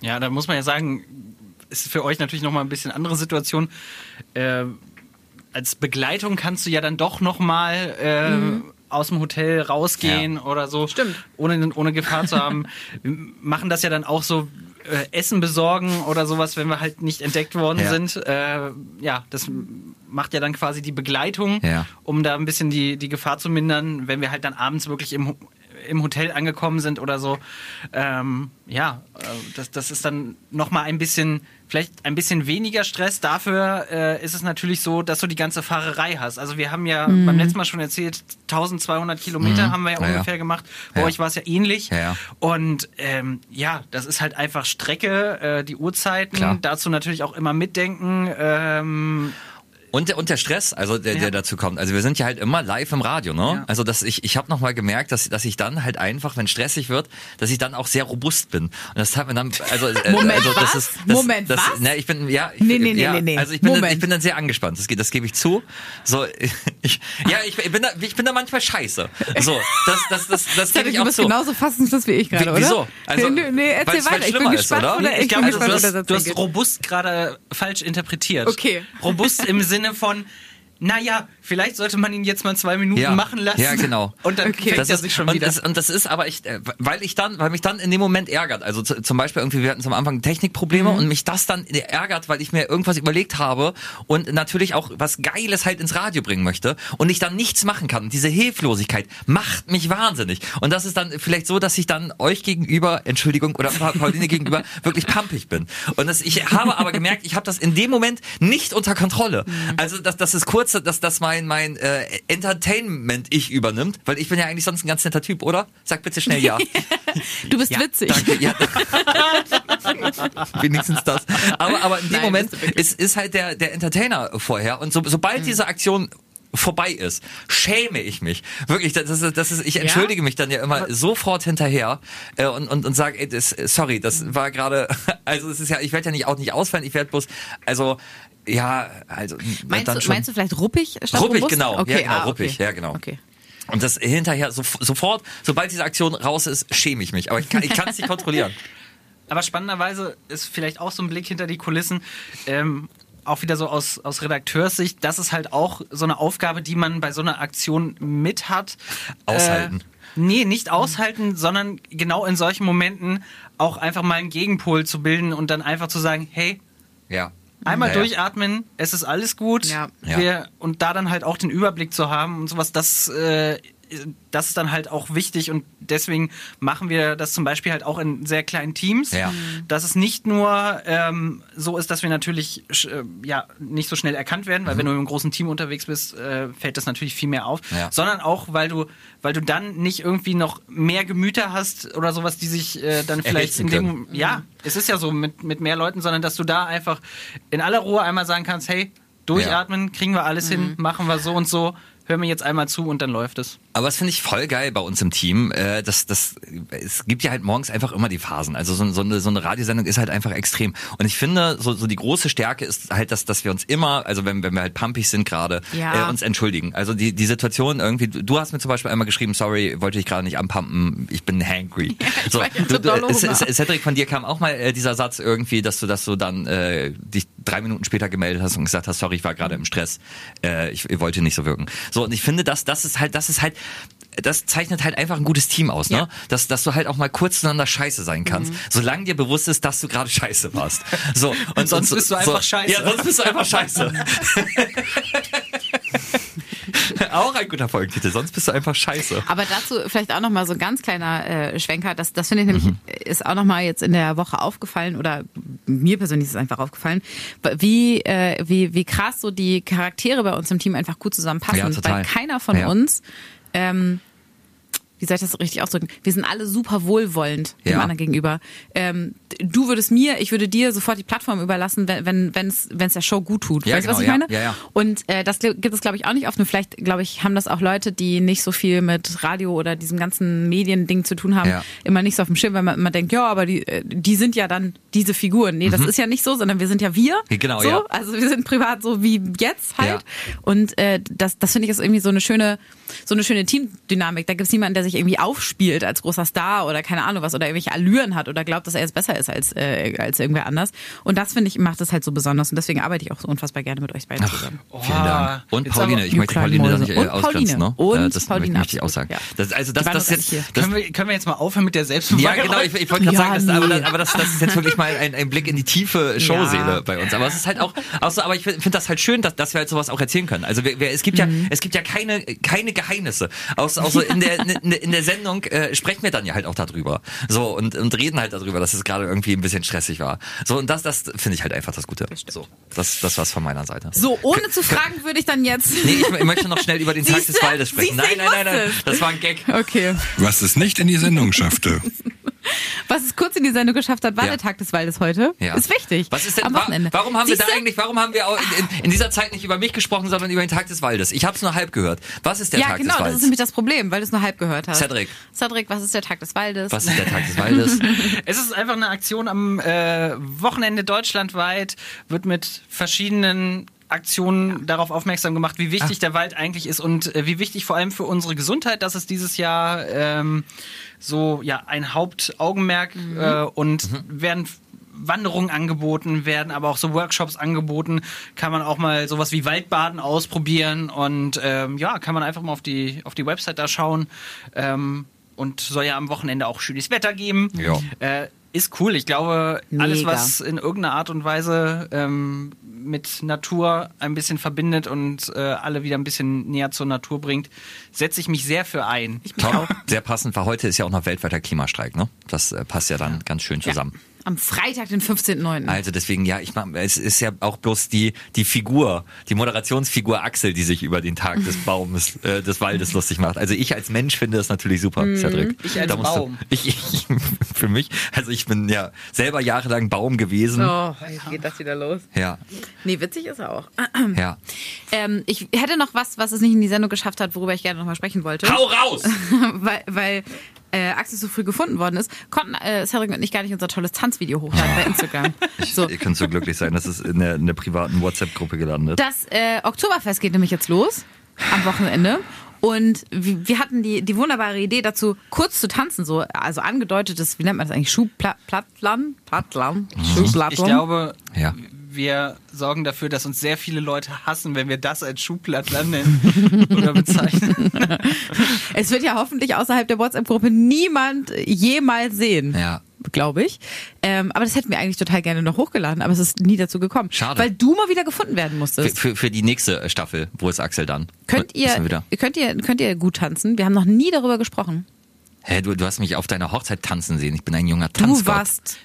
Ja, da muss man ja sagen, ist für euch natürlich nochmal ein bisschen andere Situation. Äh, als Begleitung kannst du ja dann doch nochmal äh, aus dem Hotel rausgehen oder so. Stimmt. Ohne, ohne Gefahr zu haben. Wir [LAUGHS] machen das ja dann auch so. Äh, Essen besorgen oder sowas, wenn wir halt nicht entdeckt worden Ja. sind. Äh, ja, das macht ja dann quasi die Begleitung, Ja. um da ein bisschen die, die Gefahr zu mindern, wenn wir halt dann abends wirklich im, im Hotel angekommen sind oder so. Ähm, ja, äh, das, das ist dann nochmal ein bisschen, vielleicht ein bisschen weniger Stress. Dafür äh, ist es natürlich so, dass du die ganze Fahrerei hast. Also wir haben ja beim letzten Mal schon erzählt, 1200 Kilometer haben wir ja Ja, ja. ungefähr gemacht. Bei Ja. euch war es ja ähnlich. Ja, ja. Und ähm, ja, das ist halt einfach Strecke, äh, die Uhrzeiten, Klar. dazu natürlich auch immer mitdenken. Ähm, Und der, und der Stress, also der, der Ja. dazu kommt. Also wir sind ja halt immer live im Radio, ne? Ja. Also dass ich, ich habe noch mal gemerkt, dass, dass ich dann halt einfach, wenn stressig wird, dass ich dann auch sehr robust bin. Und das hat mir dann, also, äh, Moment, also das was? ist, das, Moment, das, was? Ne, ich bin, ja, ich, Nee, nee, nee, ja, nee, nee. also ich bin, dann, Moment. ich bin dann sehr angespannt. Das, geht- das gebe ich zu. So, [LAUGHS] ich, ja, ich, ich bin da, ich bin da manchmal scheiße. So, das, das, das, das gebe ich du auch bist zu. genauso fassungslos wie ich gerade, oder? wieso? Also, nee, nee, erzähl weiter. Ich bin schlimmer ist, gespannt, oder? oder? ich Ich glaube, bin du gespannt, hast, der du hast robust gerade falsch interpretiert. Okay. Robust im [LAUGHS] Sinne von, naja, vielleicht sollte man ihn jetzt mal zwei Minuten machen lassen. Ja, genau. [LAUGHS] Und dann Okay. fängt das er ist, sich schon und wieder. Das, und das ist aber ich, äh, weil ich dann, weil mich dann in dem Moment ärgert. Also zu, zum Beispiel irgendwie, wir hatten zum Anfang Technikprobleme und mich das dann ärgert, weil ich mir irgendwas überlegt habe und natürlich auch was Geiles halt ins Radio bringen möchte und ich dann nichts machen kann. Und diese Hilflosigkeit macht mich wahnsinnig. Und das ist dann vielleicht so, dass ich dann euch gegenüber, Entschuldigung, oder Pa- Pauline gegenüber [LAUGHS] wirklich pampig bin. Und das, ich habe aber gemerkt, ich habe das in dem Moment nicht unter Kontrolle. Also das, das ist kurz, dass das mein mein äh, Entertainment-Ich übernimmt, weil ich bin ja eigentlich sonst ein ganz netter Typ, oder? Sag bitte schnell ja. [LAUGHS] Du bist witzig. Danke, ja. [LAUGHS] Wenigstens das. Aber, aber in dem Nein, Moment ist, ist halt der, der Entertainer vorher. Und so, sobald diese Aktion vorbei ist, schäme ich mich. Wirklich, das ist, das ist, ich entschuldige mich dann ja immer sofort hinterher äh, und, und, und sage, ey, das, sorry, das war gerade, [LAUGHS] also es ist ja, ich werde ja nicht auch nicht ausfallen, ich werde bloß, also ja, also Meinst dann du, schon. meinst du vielleicht ruppig statt Ruppig, robust? genau. Okay, Ja, genau, ah, ruppig, okay. ja, genau. Okay. Und das hinterher so, sofort, sobald diese Aktion raus ist, schäme ich mich. Aber ich kann ich kann es nicht [LAUGHS] kontrollieren. Aber spannenderweise ist vielleicht auch so ein Blick hinter die Kulissen, ähm, auch wieder so aus, aus Redakteurssicht, das ist halt auch so eine Aufgabe, die man bei so einer Aktion mit hat. Aushalten. Äh, nee, nicht aushalten, sondern genau in solchen Momenten auch einfach mal einen Gegenpol zu bilden und dann einfach zu sagen, hey, Ja. Einmal Ja, ja. durchatmen, es ist alles gut. Ja. Ja. Wir, und da dann halt auch den Überblick zu haben und sowas, das, äh, das ist dann halt auch wichtig und deswegen machen wir das zum Beispiel halt auch in sehr kleinen Teams. Ja. Dass es nicht nur ähm, so ist, dass wir natürlich äh, ja nicht so schnell erkannt werden, weil wenn du im großen Team unterwegs bist, äh, fällt das natürlich viel mehr auf, Ja. sondern auch, weil du, weil du dann nicht irgendwie noch mehr Gemüter hast oder sowas, die sich äh, dann vielleicht Erhitzen in dem können. ja, es ist ja so mit, mit mehr Leuten, sondern dass du da einfach in aller Ruhe einmal sagen kannst, hey, durchatmen, kriegen wir alles hin, machen wir so und so, hör mir jetzt einmal zu und dann läuft es. Aber das finde ich voll geil bei uns im Team. Äh, das, das, es gibt ja halt morgens einfach immer die Phasen. Also so, so, eine, so eine Radiosendung ist halt einfach extrem. Und ich finde, so, so die große Stärke ist halt, dass, dass wir uns immer, also wenn, wenn wir halt pumpig sind gerade, Ja. äh, uns entschuldigen. Also die, die Situation irgendwie, du hast mir zum Beispiel einmal geschrieben, sorry, wollte ich gerade nicht anpumpen, ich bin hangry. [LAUGHS] ich so, ja du, du, Cedric, von dir kam auch mal äh, dieser Satz irgendwie, dass du, dass du dann äh, dich drei Minuten später gemeldet hast und gesagt hast, sorry, ich war gerade im Stress, äh, ich, ich wollte nicht so wirken. So, und ich finde, dass das ist halt, das ist halt, das zeichnet halt einfach ein gutes Team aus, ne? Ja. Dass, dass du halt auch mal kurz zueinander scheiße sein kannst, solange dir bewusst ist, dass du gerade scheiße warst. So, [LAUGHS] und Sonst bist du einfach so, scheiße. Ja, sonst bist du einfach scheiße. [LAUGHS] auch ein guter Folgentitel, sonst bist du einfach scheiße. Aber dazu vielleicht auch nochmal so ein ganz kleiner äh, Schwenker. Das, das finde ich nämlich, ist auch nochmal jetzt in der Woche aufgefallen oder mir persönlich ist es einfach aufgefallen, wie, äh, wie, wie krass so die Charaktere bei uns im Team einfach gut zusammenpassen. Ja. Weil keiner von Ja. uns ähm, wie soll ich das richtig ausdrücken? Wir sind alle super wohlwollend dem Ja. anderen gegenüber. Ähm, du würdest mir, ich würde dir sofort die Plattform überlassen, wenn wenn wenn es wenn es der Show gut tut. Ja, weißt du, was genau, ich ja. meine? Ja, ja. Und äh, das gibt es, glaube ich, auch nicht oft. Und vielleicht, glaube ich, haben das auch Leute, die nicht so viel mit Radio oder diesem ganzen Mediending zu tun haben, immer nicht so auf dem Schirm, weil man immer denkt, ja, aber die, äh, die sind ja dann diese Figuren. Nee, das ist ja nicht so, sondern wir sind ja wir. Mhm. Genau, so. ja. Also wir sind privat so wie jetzt halt. Und äh, das, das finde ich ist irgendwie so eine schöne, so eine schöne Teamdynamik. Da gibt es niemanden, der sich irgendwie aufspielt als großer Star oder keine Ahnung was oder irgendwelche Allüren hat oder glaubt, dass er jetzt besser ist als, äh, als irgendwer anders. Und das finde ich macht es halt so besonders und deswegen arbeite ich auch so unfassbar gerne mit euch beiden zusammen. Vielen Dank. Und Jetzt Pauline, aber- ich möchte Pauline da nicht Mäuse. äh, Und ausgrenzen, ne? Pauline. Äh, Und das Pauline, möchte ich auch sagen. ja. Das, also das, das jetzt, das, können, wir, können wir jetzt mal aufhören mit der ja, Selbstbeweigerung? genau, ich, ich wollte gerade Ja, sagen, das, aber, nee. das, aber das, das ist jetzt wirklich mal ein, ein Blick in die tiefe Showseele Ja. bei uns. Aber es ist halt auch, auch so, aber ich finde das halt schön, dass, dass wir halt sowas auch erzählen können. Also wir, wir, es gibt ja, Mhm. es gibt ja keine, keine Geheimnisse. Auch so in der, in, in der Sendung äh, sprechen wir dann ja halt auch darüber. So, und, und reden halt darüber, dass es gerade irgendwie ein bisschen stressig war. So, und das, das finde ich halt einfach das Gute. So, das, das war's von meiner Seite. So, ohne zu fragen, würde ich dann jetzt. Nee, ich, ich möchte noch schnell über den Tag [LAUGHS] des? Waldes sprechen. Nein, nein, nein, nein. Das war ein Gag. Okay. Was es nicht in die Sendung schaffte. [LAUGHS] Was es kurz in die Sendung geschafft hat, war Ja. der Tag des Waldes heute. Ja. Ist wichtig. Was ist denn, Am wa Wochenende. warum haben wir da Siehste? eigentlich, warum haben wir auch in, in, in dieser Zeit nicht über mich gesprochen, sondern über den Tag des Waldes? Ich habe es nur halb gehört. Was ist der ja, Tag genau, des das Waldes? ist nämlich das Problem, weil du es nur halb gehört hast. Cedric. Cedric, was ist der Tag des Waldes? Was ist der Tag des Waldes? [LAUGHS] Es ist einfach eine Aktion am äh, Wochenende deutschlandweit, wird mit verschiedenen Aktionen darauf aufmerksam gemacht, wie wichtig der Wald eigentlich ist und äh, wie wichtig vor allem für unsere Gesundheit, dass es dieses Jahr ähm, so ja ein Hauptaugenmerk äh, und werden Wanderungen angeboten werden, aber auch so Workshops angeboten. Kann man auch mal sowas wie Waldbaden ausprobieren und ähm, ja, kann man einfach mal auf die auf die Website da schauen. Ähm, und soll ja am Wochenende auch schönes Wetter geben. Ja. Äh, ist cool. Ich glaube, alles, Mega. was in irgendeiner Art und Weise ähm, mit Natur ein bisschen verbindet und äh, alle wieder ein bisschen näher zur Natur bringt, setze ich mich sehr für ein. Top. Sehr passend, weil heute ist ja auch noch weltweiter Klimastreik, ne? Das äh, passt ja dann ganz schön zusammen. Am Freitag, den 15.09. Also deswegen, ja, ich mach, es ist ja auch bloß die, die Figur, die Moderationsfigur Axel, die sich über den Tag des Baumes, äh, des Waldes lustig macht. Also ich als Mensch finde das natürlich super, Cedric. Ich als Da musst du- Baum. [LAUGHS] Ich, ich, für mich, also ich bin ja selber jahrelang Baum gewesen. Oh, jetzt geht das wieder los. Ja, Nee, witzig ist er auch. [CLEARS THROAT] ja. Ähm, ich hätte noch was, was es nicht in die Sendung geschafft hat, worüber ich gerne nochmal sprechen wollte. Hau raus! [LAUGHS] weil weil äh, Axel so früh gefunden worden ist, konnten äh, Cedric und ich gar nicht unser tolles Tanzvideo hochladen bei Instagram. [LAUGHS] So. Ihr könnt so glücklich sein, das ist in der, in der privaten WhatsApp-Gruppe gelandet. Das äh, Oktoberfest geht nämlich jetzt los am Wochenende. Und wir hatten die, die wunderbare Idee dazu, kurz zu tanzen, so, also angedeutetes, wie nennt man das eigentlich, Schuhplattland? Plattland? Schuhplattland? Ich glaube, Ja. Wir sorgen dafür, dass uns sehr viele Leute hassen, wenn wir das als Schuhplattland nennen [LAUGHS] oder bezeichnen. Es wird ja hoffentlich außerhalb der WhatsApp-Gruppe niemand jemals sehen. Ja. Glaube ich. Ähm, aber das hätten wir eigentlich total gerne noch hochgeladen, aber es ist nie dazu gekommen. Schade. Weil du mal wieder gefunden werden Für, musstest. für, für die nächste Staffel, wo ist Axel dann? Könnt ihr, wir wieder. könnt ihr, könnt ihr gut tanzen? Wir haben noch nie darüber gesprochen. Hä, du, du hast mich auf deiner Hochzeit tanzen sehen. Ich bin ein junger Du Tanzgott. warst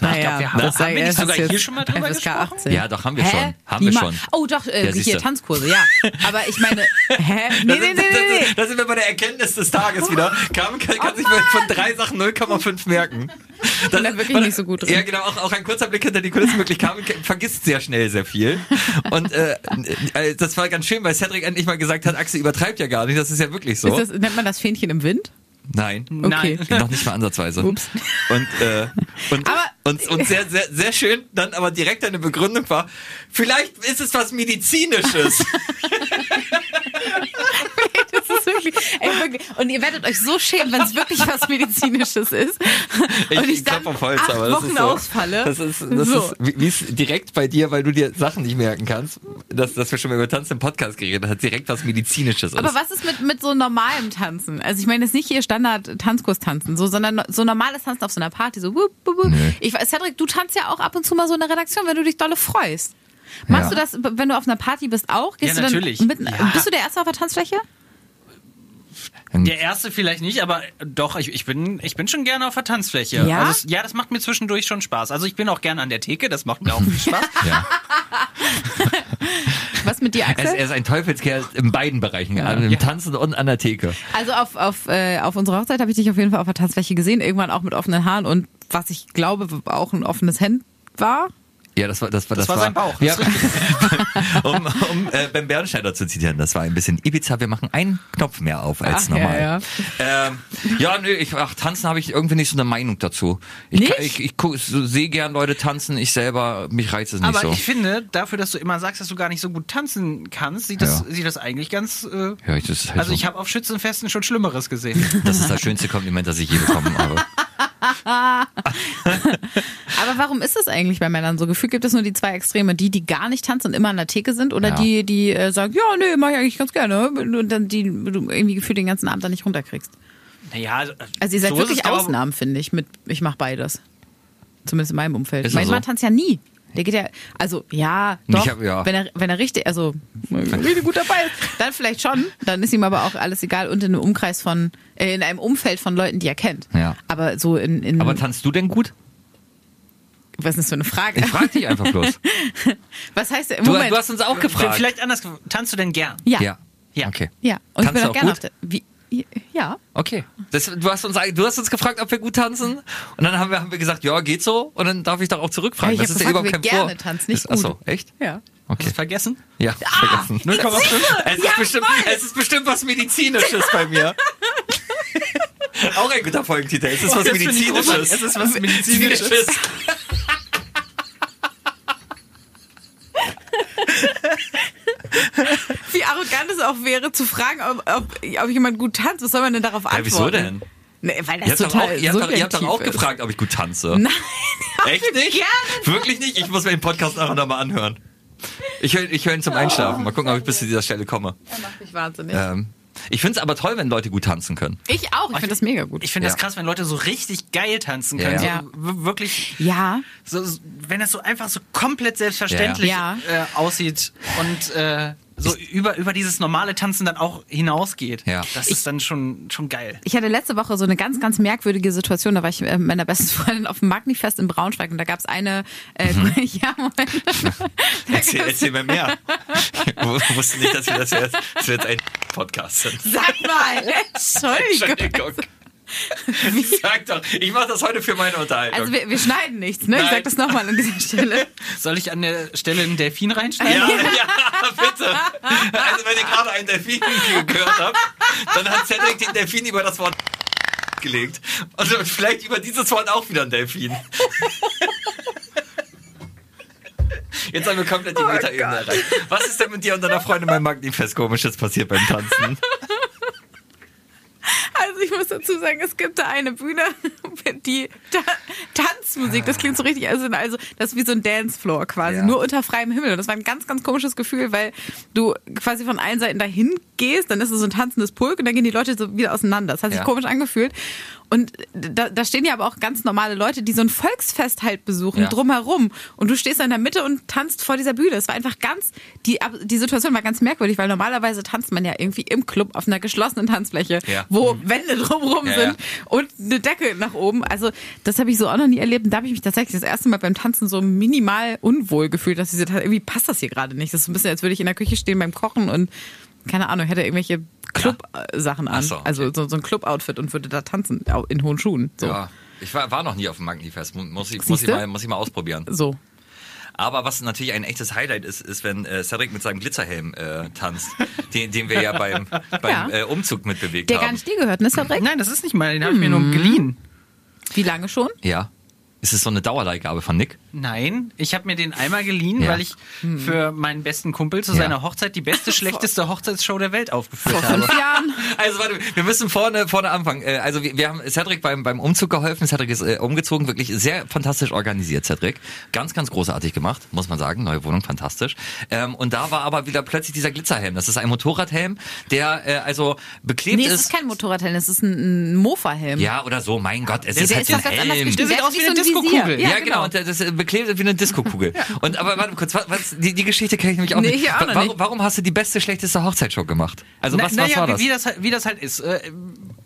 Naja, glaub, wir haben- das haben wir nicht sogar hier schon mal drüber FSK gesprochen? 18. Ja, doch, haben wir Hä? schon. Haben wir schon. Oh, doch, äh, Ja, hier Tanzkurse, ja. Aber ich meine, [LAUGHS] hä? Nee, nee, nee, nee, nee. Da sind wir bei der Erkenntnis des Tages wieder. Carmen kann, kann sich von drei Sachen 0,5 merken. [LAUGHS] Das bin da wirklich nicht so gut drin. Ja, genau. Auch, auch ein kurzer Blick hinter die Kulissen. Wirklich, Carmen vergisst sehr schnell sehr viel. Und äh, äh, das war ganz schön, weil Cedric endlich mal gesagt hat, Axel übertreibt ja gar nicht. Das ist ja wirklich so. Ist das, nennt man das Fähnchen im Wind? Nein. Okay. Nein. [LAUGHS] Noch nicht mal ansatzweise. Ups. Und, äh, und, Aber- und, und [LAUGHS] sehr, sehr, sehr schön, dann aber direkt eine Begründung war, vielleicht ist es was Medizinisches. [LAUGHS] Das ist wirklich, ey. Und ihr werdet euch so schämen, wenn es wirklich was Medizinisches ist. Und ich, dann klopf auf Holz, acht aber das Wochen ist so, ausfalle. Das ist, das so. ist wie es direkt bei dir, weil du dir Sachen nicht merken kannst, dass, dass wir schon mal über Tanzen im Podcast geredet haben, direkt was Medizinisches ist. Aber was ist mit, mit so normalem Tanzen? Also ich meine jetzt nicht hier Standard-Tanzkurs tanzen, so, sondern so normales Tanzen auf so einer Party, so wup, wup, wup. Ich weiß, Cedric, du tanzt ja auch ab und zu mal so in der Redaktion, wenn du dich dolle freust. Machst Ja. du das, wenn du auf einer Party bist, auch? Gehst Ja, du dann natürlich. Mit, Ja. Bist du der Erste auf der Tanzfläche? Der erste vielleicht nicht, aber doch, ich, ich, bin, ich bin schon gerne auf der Tanzfläche. Ja? Also, es- ja, das macht mir zwischendurch schon Spaß. Also ich bin auch gerne an der Theke, das macht mir auch viel Spaß. [LAUGHS] ja. [LAUGHS] Was mit dir, er, ist, Axel? er ist ein Teufelskerl in beiden Bereichen, an dem Tanzen und an der Theke. Also auf, auf, äh, auf unserer Hochzeit habe ich dich auf jeden Fall auf der Tanzfläche gesehen, irgendwann auch mit offenen Haaren und was ich glaube auch ein offenes Hemd war. Ja, das war das war Das war sein Bauch. Ja, [LAUGHS] um um äh, Ben Bernschneider zu zitieren, das war ein bisschen Ibiza. Wir machen einen Knopf mehr auf als Ach, normal. ja, Ähm, ja, nö, ich, ach, tanzen habe ich irgendwie nicht so eine Meinung dazu. Ich, Nicht? ich, ich, guck- so, sehe gern Leute tanzen, ich selber, mich reizt es nicht Aber so. ich finde, dafür, dass du immer sagst, dass du gar nicht so gut tanzen kannst, sieht das, Ja. sieht das eigentlich ganz. Äh, ja, ich, das halt also so. ich habe auf Schützenfesten schon Schlimmeres gesehen. das ist das schönste Kompliment, das ich je bekommen habe. [LAUGHS] Aber warum ist das eigentlich bei Männern so? Gefühlt gibt es nur die zwei Extreme, die, die gar nicht tanzen und immer an der Theke sind oder Ja. die, die äh, sagen, ja, nee, mach ich eigentlich ganz gerne und dann die du irgendwie gefühlt den ganzen Abend dann nicht runterkriegst. naja, also, Also ihr seid so wirklich Ausnahmen, finde ich, mit ich mache beides. Zumindest in meinem Umfeld. Ist mein so? Mann tanzt ja nie. Der geht ja, also ja, doch, hab- ja. wenn er wenn er richtig, also [LAUGHS] richtig gut dabei ist, dann vielleicht schon. Dann ist ihm aber auch alles egal und in einem Umkreis von, äh, in einem Umfeld von Leuten, die er kennt. Ja. Aber so in, in Aber tanzt du denn gut? Was ist das für eine Frage? Ich frage dich einfach bloß. [LAUGHS] Was heißt der? Du, Moment. du hast uns auch gefragt. Vielleicht anders. Tanzt du denn gern? ja. Ja. Ja. Okay. Ja, und ich Tanzt bin du auch auch gerne gut? auf der. Wie, ja. Okay. Das, du, hast uns, du hast uns gefragt, ob wir gut tanzen. Und dann haben wir, haben wir gesagt, ja, geht so. Und dann darf ich doch auch zurückfragen. Ja, ich das ist ja gefragt, überhaupt ob kein wir Vor. gerne tanzen, nicht Ist- Ach so, gut. echt? Ja. Okay. vergessen? Ja, vergessen. 0,5. Es ist, bestimmt, es ist bestimmt was Medizinisches bei mir. [LAUGHS] [LAUGHS] Auch ein guter Folgentitel. Es ist was finde ich Medizinisches. Es ist was Medizinisches. [LAUGHS] Wie arrogant es auch wäre, zu fragen, ob, ob, ob jemand gut tanzt. Was soll man denn darauf antworten? Ja, wieso denn? Nee, weil Ihr das habt, doch total auch, ihr, habt ihr habt doch auch ist. gefragt, ob ich gut tanze. Nein, [LAUGHS] Echt nicht? gerne. Wirklich nicht? Ich muss mir den Podcast nachher nochmal anhören. Ich höre ich hör ihn zum Einschlafen. Mal gucken, ob ich bis zu dieser Stelle komme. Das macht mich wahnsinnig. Ähm, ich finde es aber toll, wenn Leute gut tanzen können. Ich auch, ich finde das mega gut. Ich finde das krass, wenn Leute so richtig geil tanzen können. ja. So, wirklich, ja, so, so- wenn das so einfach so komplett selbstverständlich Ja. Äh, aussieht und äh, so über, über dieses normale Tanzen dann auch hinausgeht. Ja. Das ist dann schon, schon geil. ich hatte letzte Woche so eine ganz, ganz merkwürdige Situation. Da war ich mit meiner besten Freundin auf dem Magnifest in Braunschweig und da gab es eine. Äh, [LAUGHS] ja, Moment. [LAUGHS] Erzähl, erzähl mir mehr. [LAUGHS] Ich wusste nicht, dass wir, das jetzt, dass wir jetzt ein Podcast sind. Sag mal, Entschuldigung. Entschuldigung. [LAUGHS] Sag doch, ich mache das heute für meine Unterhaltung. Also wir, wir schneiden nichts, ne? Ich Nein. sag das nochmal an dieser Stelle. [LAUGHS] Soll ich an der Stelle einen Delfin reinschneiden? ja, [LAUGHS] ja, bitte. Also wenn ihr gerade einen Delfin gehört habt, dann hat Cedric den Delfin über das Wort gelegt. Und vielleicht über dieses Wort auch wieder ein Delfin. Jetzt haben wir komplett die Oh Metaebene erreicht. Was ist denn mit dir und deiner Freundin beim Magnifest komisches passiert beim Tanzen? Also ich muss dazu sagen, es gibt da eine Bühne, [LAUGHS] die Ta Tanzmusik, das klingt so richtig, also, also das ist wie so ein Dancefloor quasi, Ja. nur unter freiem Himmel. Und das war ein ganz, ganz komisches Gefühl, weil du quasi von allen Seiten dahin gehst, dann ist es so ein tanzendes Pulk und dann gehen die Leute so wieder auseinander. Das hat sich Ja. komisch angefühlt. Und da, da stehen ja aber auch ganz normale Leute, die so ein Volksfest halt besuchen, Ja. drumherum. Und du stehst da in der Mitte und tanzt vor dieser Bühne. Es war einfach ganz, die, die Situation war ganz merkwürdig, weil normalerweise tanzt man ja irgendwie im Club auf einer geschlossenen Tanzfläche, Ja. wo Wände drumherum Ja, sind und eine Decke nach oben. Also das habe ich so auch noch nie erlebt. Und da habe ich mich tatsächlich das erste Mal beim Tanzen so minimal unwohl gefühlt, dass ich so, irgendwie passt das hier gerade nicht. Das ist ein bisschen, als würde ich in der Küche stehen beim Kochen und keine Ahnung, hätte irgendwelche Club-Sachen an. Ach so, okay. Also so, so ein Club-Outfit und würde da tanzen in hohen Schuhen. So. Ja. Ich war, war noch nie auf dem Magni-Fest. Mu- Muss ich, muss, ich mal, muss ich mal ausprobieren. so. Aber was natürlich ein echtes Highlight ist, ist, wenn äh, Cedric mit seinem Glitzerhelm äh, tanzt, [LAUGHS] den, den wir ja beim, beim Ja. Äh, Umzug mitbewegt Der haben. gar nicht dir gehört, ne, Cedric? Nein, das ist nicht mal, den habe ich mir Hm. nur geliehen. Wie lange schon? Ja. Ist es so eine Dauerleihgabe von Nick? Nein, ich habe mir den einmal geliehen, Ja. weil ich für meinen besten Kumpel zu Ja. seiner Hochzeit die beste, [LAUGHS] schlechteste Hochzeitsshow der Welt aufgeführt Vor habe. fünf Jahren. [LAUGHS] Also warte, wir müssen vorne vorne anfangen. Äh, Also wir, wir haben Cedric beim beim Umzug geholfen. Cedric ist äh, umgezogen, wirklich sehr fantastisch organisiert. Cedric, ganz ganz großartig gemacht, muss man sagen. Neue Wohnung, fantastisch. Ähm, und da war aber wieder plötzlich dieser Glitzerhelm. Das ist ein Motorradhelm, der äh, also beklebt Nee, es ist. ist kein Motorradhelm, es ist ein, ein Mofa-Helm. ja oder so. Mein Gott, es Der ist ist halt doch ein Helm. Der sieht aus wie so ein Disco-Kugel. Visier. Ja, genau, und das ist beklebt wie eine Disco-Kugel. Und aber warte kurz, was, was, die, die Geschichte kenne ich nämlich auch Nee, nicht. ich auch noch warum, nicht. warum hast du die beste, schlechteste Hochzeitsshow gemacht? Also was, Na, was naja, war das? Wie, wie, das halt, wie das halt ist. Äh,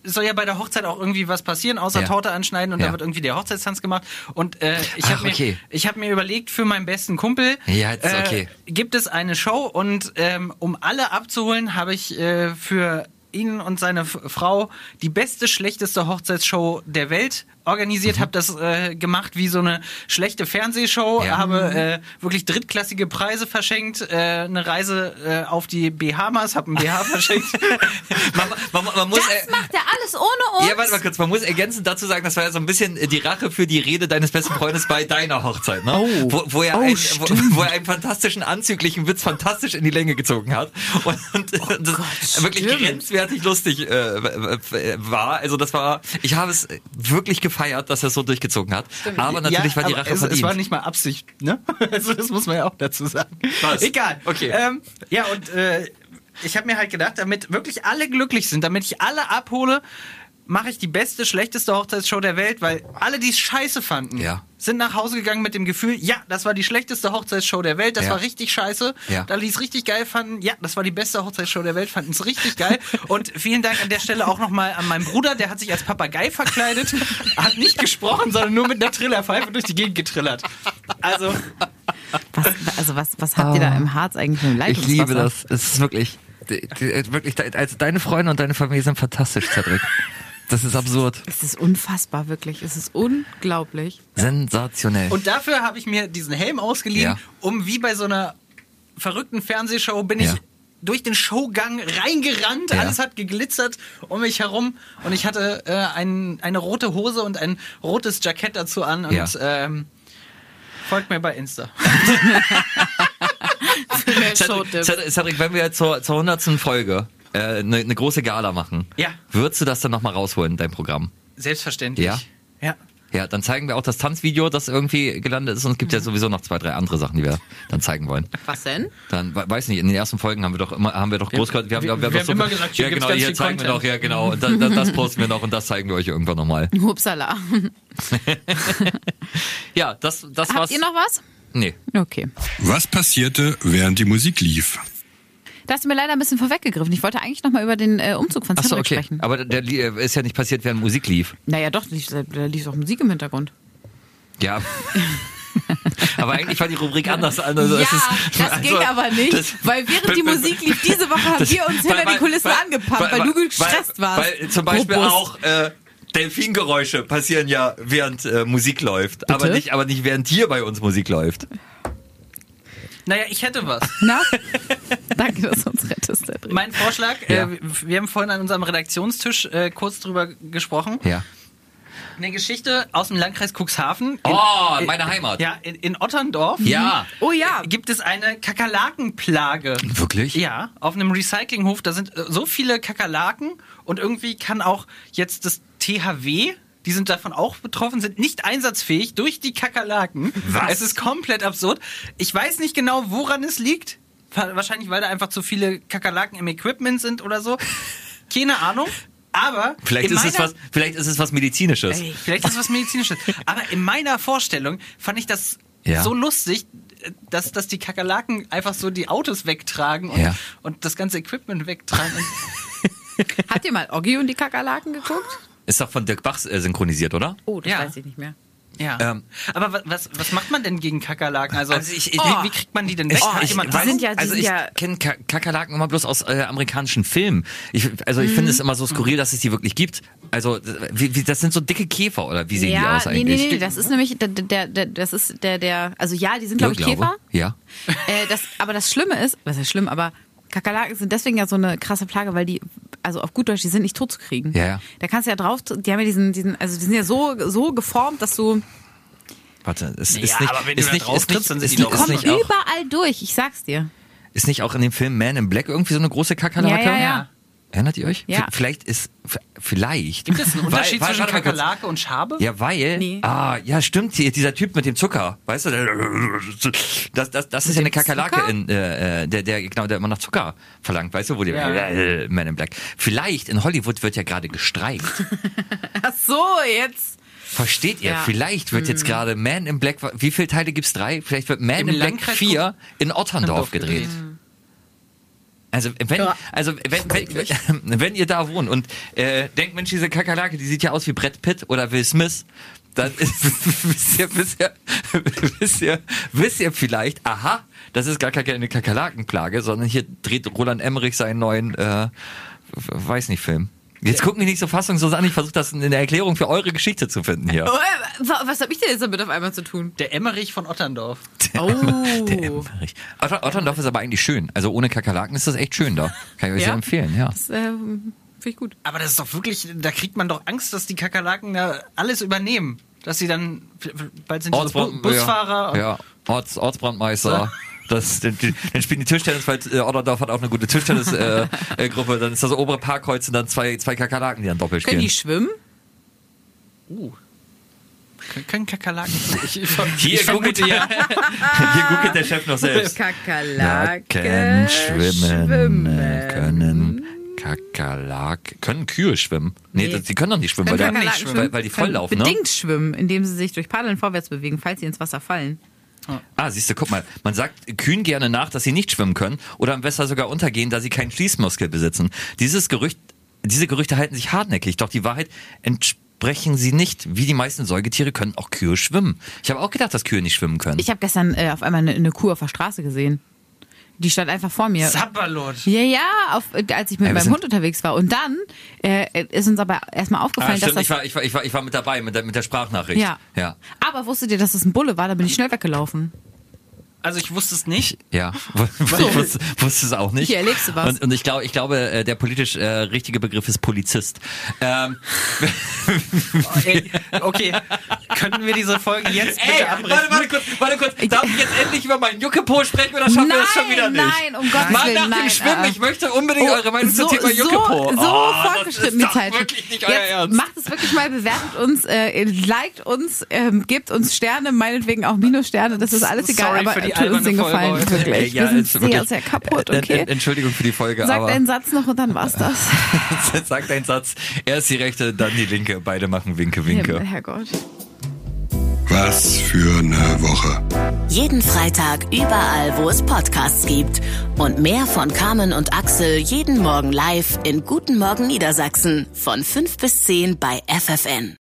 es soll ja bei der Hochzeit auch irgendwie was passieren, außer Ja. Torte anschneiden und Ja. da wird irgendwie der Hochzeitstanz gemacht. Und äh, ich habe mir, okay. ich hab mir überlegt, für meinen besten Kumpel Ja, jetzt, okay. äh, gibt es eine Show und ähm, um alle abzuholen, habe ich äh, für ihn und seine F Frau die beste, schlechteste Hochzeitsshow der Welt organisiert, Mhm. habe das äh, gemacht wie so eine schlechte Fernsehshow, Ja. habe äh, wirklich drittklassige Preise verschenkt, äh, eine Reise äh, auf die BH-Mas, habe ein BH [LAUGHS] verschenkt. man, man, man muss, Das äh, macht er alles ohne uns. Ja, warte mal kurz. Man muss ergänzend dazu sagen, das war ja so ein bisschen äh, die Rache für die Rede deines besten Freundes bei deiner Hochzeit, ne? Oh. Wo, wo, er Oh, ein, wo, wo er einen fantastischen, anzüglichen Witz fantastisch in die Länge gezogen hat. Und, und das wirklich Oh stimmt. grenzwertig lustig äh, war. Also das war, ich habe es wirklich gefeiert, dass er so durchgezogen hat. Aber natürlich war die Rache es, verdient. es war nicht mal Absicht, ne? [LAUGHS] Also das muss man ja auch dazu sagen. Was? Egal. Okay. Ähm, ja, und äh, ich habe mir halt gedacht, damit wirklich alle glücklich sind, damit ich alle abhole, mache ich die beste, schlechteste Hochzeitsshow der Welt, weil alle, die es scheiße fanden, Ja. sind nach Hause gegangen mit dem Gefühl, ja, das war die schlechteste Hochzeitsshow der Welt, das Ja. war richtig scheiße. Ja. Da die es richtig geil fanden, ja, das war die beste Hochzeitsshow der Welt, fanden es richtig geil. [LAUGHS] Und vielen Dank an der Stelle auch nochmal an meinen Bruder, der hat sich als Papagei verkleidet, [LAUGHS] hat nicht gesprochen, sondern nur mit einer Trillerpfeife durch die Gegend getrillert. Also, Was, also was, was habt ihr da im Harz eigentlich für ein ich Leitungswasser? liebe das. Es ist wirklich, die- die- wirklich, also deine Freunde und deine Familie sind fantastisch, Cedric. [LAUGHS] Das ist absurd. Es ist unfassbar, wirklich. Es ist unglaublich. Sensationell. und dafür habe ich mir diesen Helm ausgeliehen, Ja. um wie bei so einer verrückten Fernsehshow bin Ja. ich durch den Showgang reingerannt, Ja. alles hat geglitzert um mich herum und ich hatte äh, ein, eine rote Hose und ein rotes Jackett dazu an und Ja. ähm, folgt mir bei Insta. [LAUGHS] [LAUGHS] [LAUGHS] Cedric, Cedric, Cedric, wenn wir zur, zur 100. Folge eine äh, ne ne große Gala machen, Ja. würdest du das dann nochmal rausholen, dein Programm? Selbstverständlich. Ja? Ja. Ja, dann zeigen wir auch das Tanzvideo, das irgendwie gelandet ist. Und es gibt ja sowieso noch zwei, drei andere Sachen, die wir dann zeigen wollen. Was denn? Dann we- weiß nicht, in den ersten Folgen haben wir doch immer, haben wir doch groß gehört, wir haben, wir- wir, wir doch haben so, immer gesagt, hier ja genau, ganz hier viel zeigen wir Content. doch, ja genau, und das, das, das posten wir noch und das zeigen wir euch irgendwann nochmal. Hupsala. [LAUGHS] [LAUGHS] Ja, das, das Habt war's. ihr noch was? Nee. Okay. Was passierte, während die Musik lief? Da hast du mir leider ein bisschen vorweggegriffen. Ich wollte eigentlich noch mal über den äh, Umzug von Achso, Cedric okay. sprechen. Aber der, der ist ja nicht passiert, während Musik lief. Naja, doch, da da lief doch Musik im Hintergrund. Ja. [LAUGHS] aber eigentlich war die Rubrik anders. Also ja, es ist- das also, ging aber nicht, das- weil während die Musik lief, diese Woche haben das- wir uns hinter die Kulissen angepumpt, weil, du gestresst warst. Weil zum Beispiel Robust. auch äh, Delfingeräusche passieren ja während äh, Musik läuft, aber Bitte? nicht, aber nicht während hier bei uns Musik läuft. Naja, ich hätte was. [LAUGHS] Na? Danke, dass du uns rettest. Mein Vorschlag, Ja. äh, wir haben vorhin an unserem Redaktionstisch äh, kurz drüber gesprochen. Ja. Eine Geschichte aus dem Landkreis Cuxhaven. In, Oh, meine Heimat. ja, in, in Otterndorf Ja. Oh ja. gibt es eine Kakerlakenplage. Wirklich? Ja, auf einem Recyclinghof, da sind äh, so viele Kakerlaken und irgendwie kann auch jetzt das THW, die sind davon auch betroffen, sind nicht einsatzfähig durch die Kakerlaken. Was? Es ist komplett absurd. Ich weiß nicht genau, woran es liegt. Wa- Wahrscheinlich, weil da einfach zu viele Kakerlaken im Equipment sind oder so. Keine Ahnung. Aber Vielleicht ist, es was, vielleicht ist es was Medizinisches. Ey, vielleicht ist es was Medizinisches. Aber in meiner Vorstellung fand ich das Ja. so lustig, dass, dass die Kakerlaken einfach so die Autos wegtragen und, Ja. und das ganze Equipment wegtragen. [LAUGHS] Habt ihr mal Oggi und die Kakerlaken geguckt? Ist doch von Dirk Bach äh, synchronisiert, oder? Oh, das Ja. weiß ich nicht mehr. ja. Ähm. Aber wa- was, was macht man denn gegen Kakerlaken? Also, Also ich- wie, ich- wie kriegt man die denn weg? Ich, Hat ich, die sind ja- die also ich ja- kenne Ka Kakerlaken immer bloß aus äh, amerikanischen Filmen. Ich, also ich finde es immer so skurril, dass es die wirklich gibt. Also wie, wie, das sind so dicke Käfer oder wie sehen die ja, aus nee, eigentlich? nee, nee, das ist nämlich der, der, der das ist der, der, also ja, die sind glaube ich glaube. Käfer. Ja. Äh, das, aber das Schlimme ist, was ist schlimm, aber Kakerlaken sind deswegen ja so eine krasse Plage, weil die, also auf gut Deutsch, die sind nicht tot zu kriegen. Ja, ja. Da kannst du ja drauf, die haben ja diesen, diesen, also die sind ja so, so geformt, dass du, Warte, es Ja, ist nicht, aber wenn du ist da nicht, drauf ist nicht, trittst, dann sind ist die ist kommen überall durch, ich sag's dir. ist nicht auch in dem Film Man in Black irgendwie so eine große Kakerlake? Ja, ja, ja. Erinnert ihr euch? Ja. V- Vielleicht ist, vielleicht. Gibt es einen Unterschied Weil- weil- zwischen. Kakerlake und Schabe? Ja, weil, Nee. ah, ja, stimmt, hier, dieser Typ mit dem Zucker, weißt du, der, das, das, das ist ja eine Kakerlake, Zucker? in, äh, äh, der, der, genau, der immer noch Zucker verlangt, weißt du, wo die, Ja. [LAUGHS] äh, Man in Black. Vielleicht, in Hollywood wird ja gerade gestreikt. [LAUGHS] Ach so, jetzt. Versteht ihr? Ja. Vielleicht wird jetzt gerade Man in Black, wie viele Teile gibt's? Drei? Vielleicht wird Man Im in Black Landkreis 4 in Otterndorf Otterndorf gedreht. gedreht. Also wenn, Ja. also wenn, wenn, [LAUGHS] wenn ihr da wohnt und äh, denkt, Mensch, diese Kakerlake, die sieht ja aus wie Brett Pitt oder Will Smith, dann [LAUGHS] wisst, ihr, wisst, ihr, [LAUGHS] wisst, ihr, wisst ihr vielleicht, aha, das ist gar keine Kakerlakenplage, sondern hier dreht Roland Emmerich seinen neuen, äh, weiß nicht, Film. Jetzt guckt mich nicht so fassungslos an, ich versuche das in der Erklärung für eure Geschichte zu finden hier. Oh, wa- was hab ich denn jetzt damit auf einmal zu tun? Der Emmerich von Otterndorf. Der, Oh. [LAUGHS] der Emmerich. Otter, Otterndorf ist aber eigentlich schön. Also ohne Kakerlaken ist das echt schön da. Kann ich euch Ja? sehr empfehlen, ja. Das äh, finde ich gut. Aber das ist doch wirklich, da kriegt man doch Angst, dass die Kakerlaken da alles übernehmen. Dass sie dann, bald sind die so Bu Busfahrer. Ja, ja. Orts, Ortsbrandmeister. [LAUGHS] Das, den, den spielen die Tischtennis, weil äh, Otterdorf hat auch eine gute Tischtennisgruppe. [LAUGHS] Äh, Gruppe. dann ist das obere Parkkreuz und dann zwei, zwei Kakerlaken, die dann doppelt Können die spielen. schwimmen? Uh. Können- Kakerlaken. [LAUGHS] Ich, ich, Hier ich googelt, ja. [LAUGHS] hier googelt der Chef noch selbst. Kakerlaken Laken schwimmen, können Kakerlaken, können Kühe schwimmen? Nee, Nee. das- die können doch nicht schwimmen, weil, der, Kakerlaken weil, schwimmen? weil die Können volllaufen, ne? Bedingt schwimmen, indem sie sich durch Paddeln vorwärts bewegen, falls sie ins Wasser fallen. Ah, siehst du, guck mal, man sagt Kühen gerne nach, dass sie nicht schwimmen können oder am besser sogar untergehen, da sie keinen Schließmuskel besitzen. Dieses Gerücht, diese Gerüchte halten sich hartnäckig, doch die Wahrheit entsprechen sie nicht. Wie die meisten Säugetiere können auch Kühe schwimmen. Ich habe auch gedacht, dass Kühe nicht schwimmen können. Ich habe gestern äh, auf einmal eine, eine Kuh auf der Straße gesehen. Die stand einfach vor mir. Sapperlot. Ja, ja, auf, als ich mit Ja, meinem Hund unterwegs war. Und dann äh, ist uns aber erstmal ah, aufgefallen, stimmt, dass ich das. war, ich, war, ich, war, ich war mit dabei, mit der, mit der Sprachnachricht. ja. Ja. Aber wusstet ihr, dass es ein Bulle war? Da bin ich schnell weggelaufen. Also ich wusste es nicht. Ja, [LAUGHS] ich wusste, wusste es auch nicht. Hier erlebst du was. Und, und ich glaube, ich glaube, äh, der politisch äh, richtige Begriff ist Polizist. Ähm, [LAUGHS] Ey, okay, könnten wir diese Folge jetzt bitte Ey, abbrechen? warte, warte kurz, warte kurz. Darf ich jetzt endlich über meinen Juckepo sprechen oder schaffen wir das schon wieder nicht? Nein, um Gottes Mal Willen, nach nein. dem Schwimmen, äh, ich möchte unbedingt oh, eure Meinung so, zum Thema so, Juckepo. So oh, fortgeschritten ist Zeit. wirklich nicht euer Jetzt Ernst. macht es wirklich mal, bewertet uns, äh, liked uns, ähm, gebt uns Sterne, meinetwegen auch Minussterne, das ist alles egal, Sorry aber für die tut uns Gefallen, Folge heute. wirklich. Ja, Wir sind sehr, wirklich- sehr kaputt, okay? Ent- Entschuldigung für die Folge, Sag aber deinen Satz noch und dann war's das. [LAUGHS] sag deinen Satz. Erst die rechte, dann die linke. Beide machen Winke, Winke. Herrgott. Was für eine Woche. Jeden Freitag überall, wo es Podcasts gibt. Und mehr von Carmen und Axel jeden Morgen live in Guten Morgen Niedersachsen von 5 bis 10 bei FFN.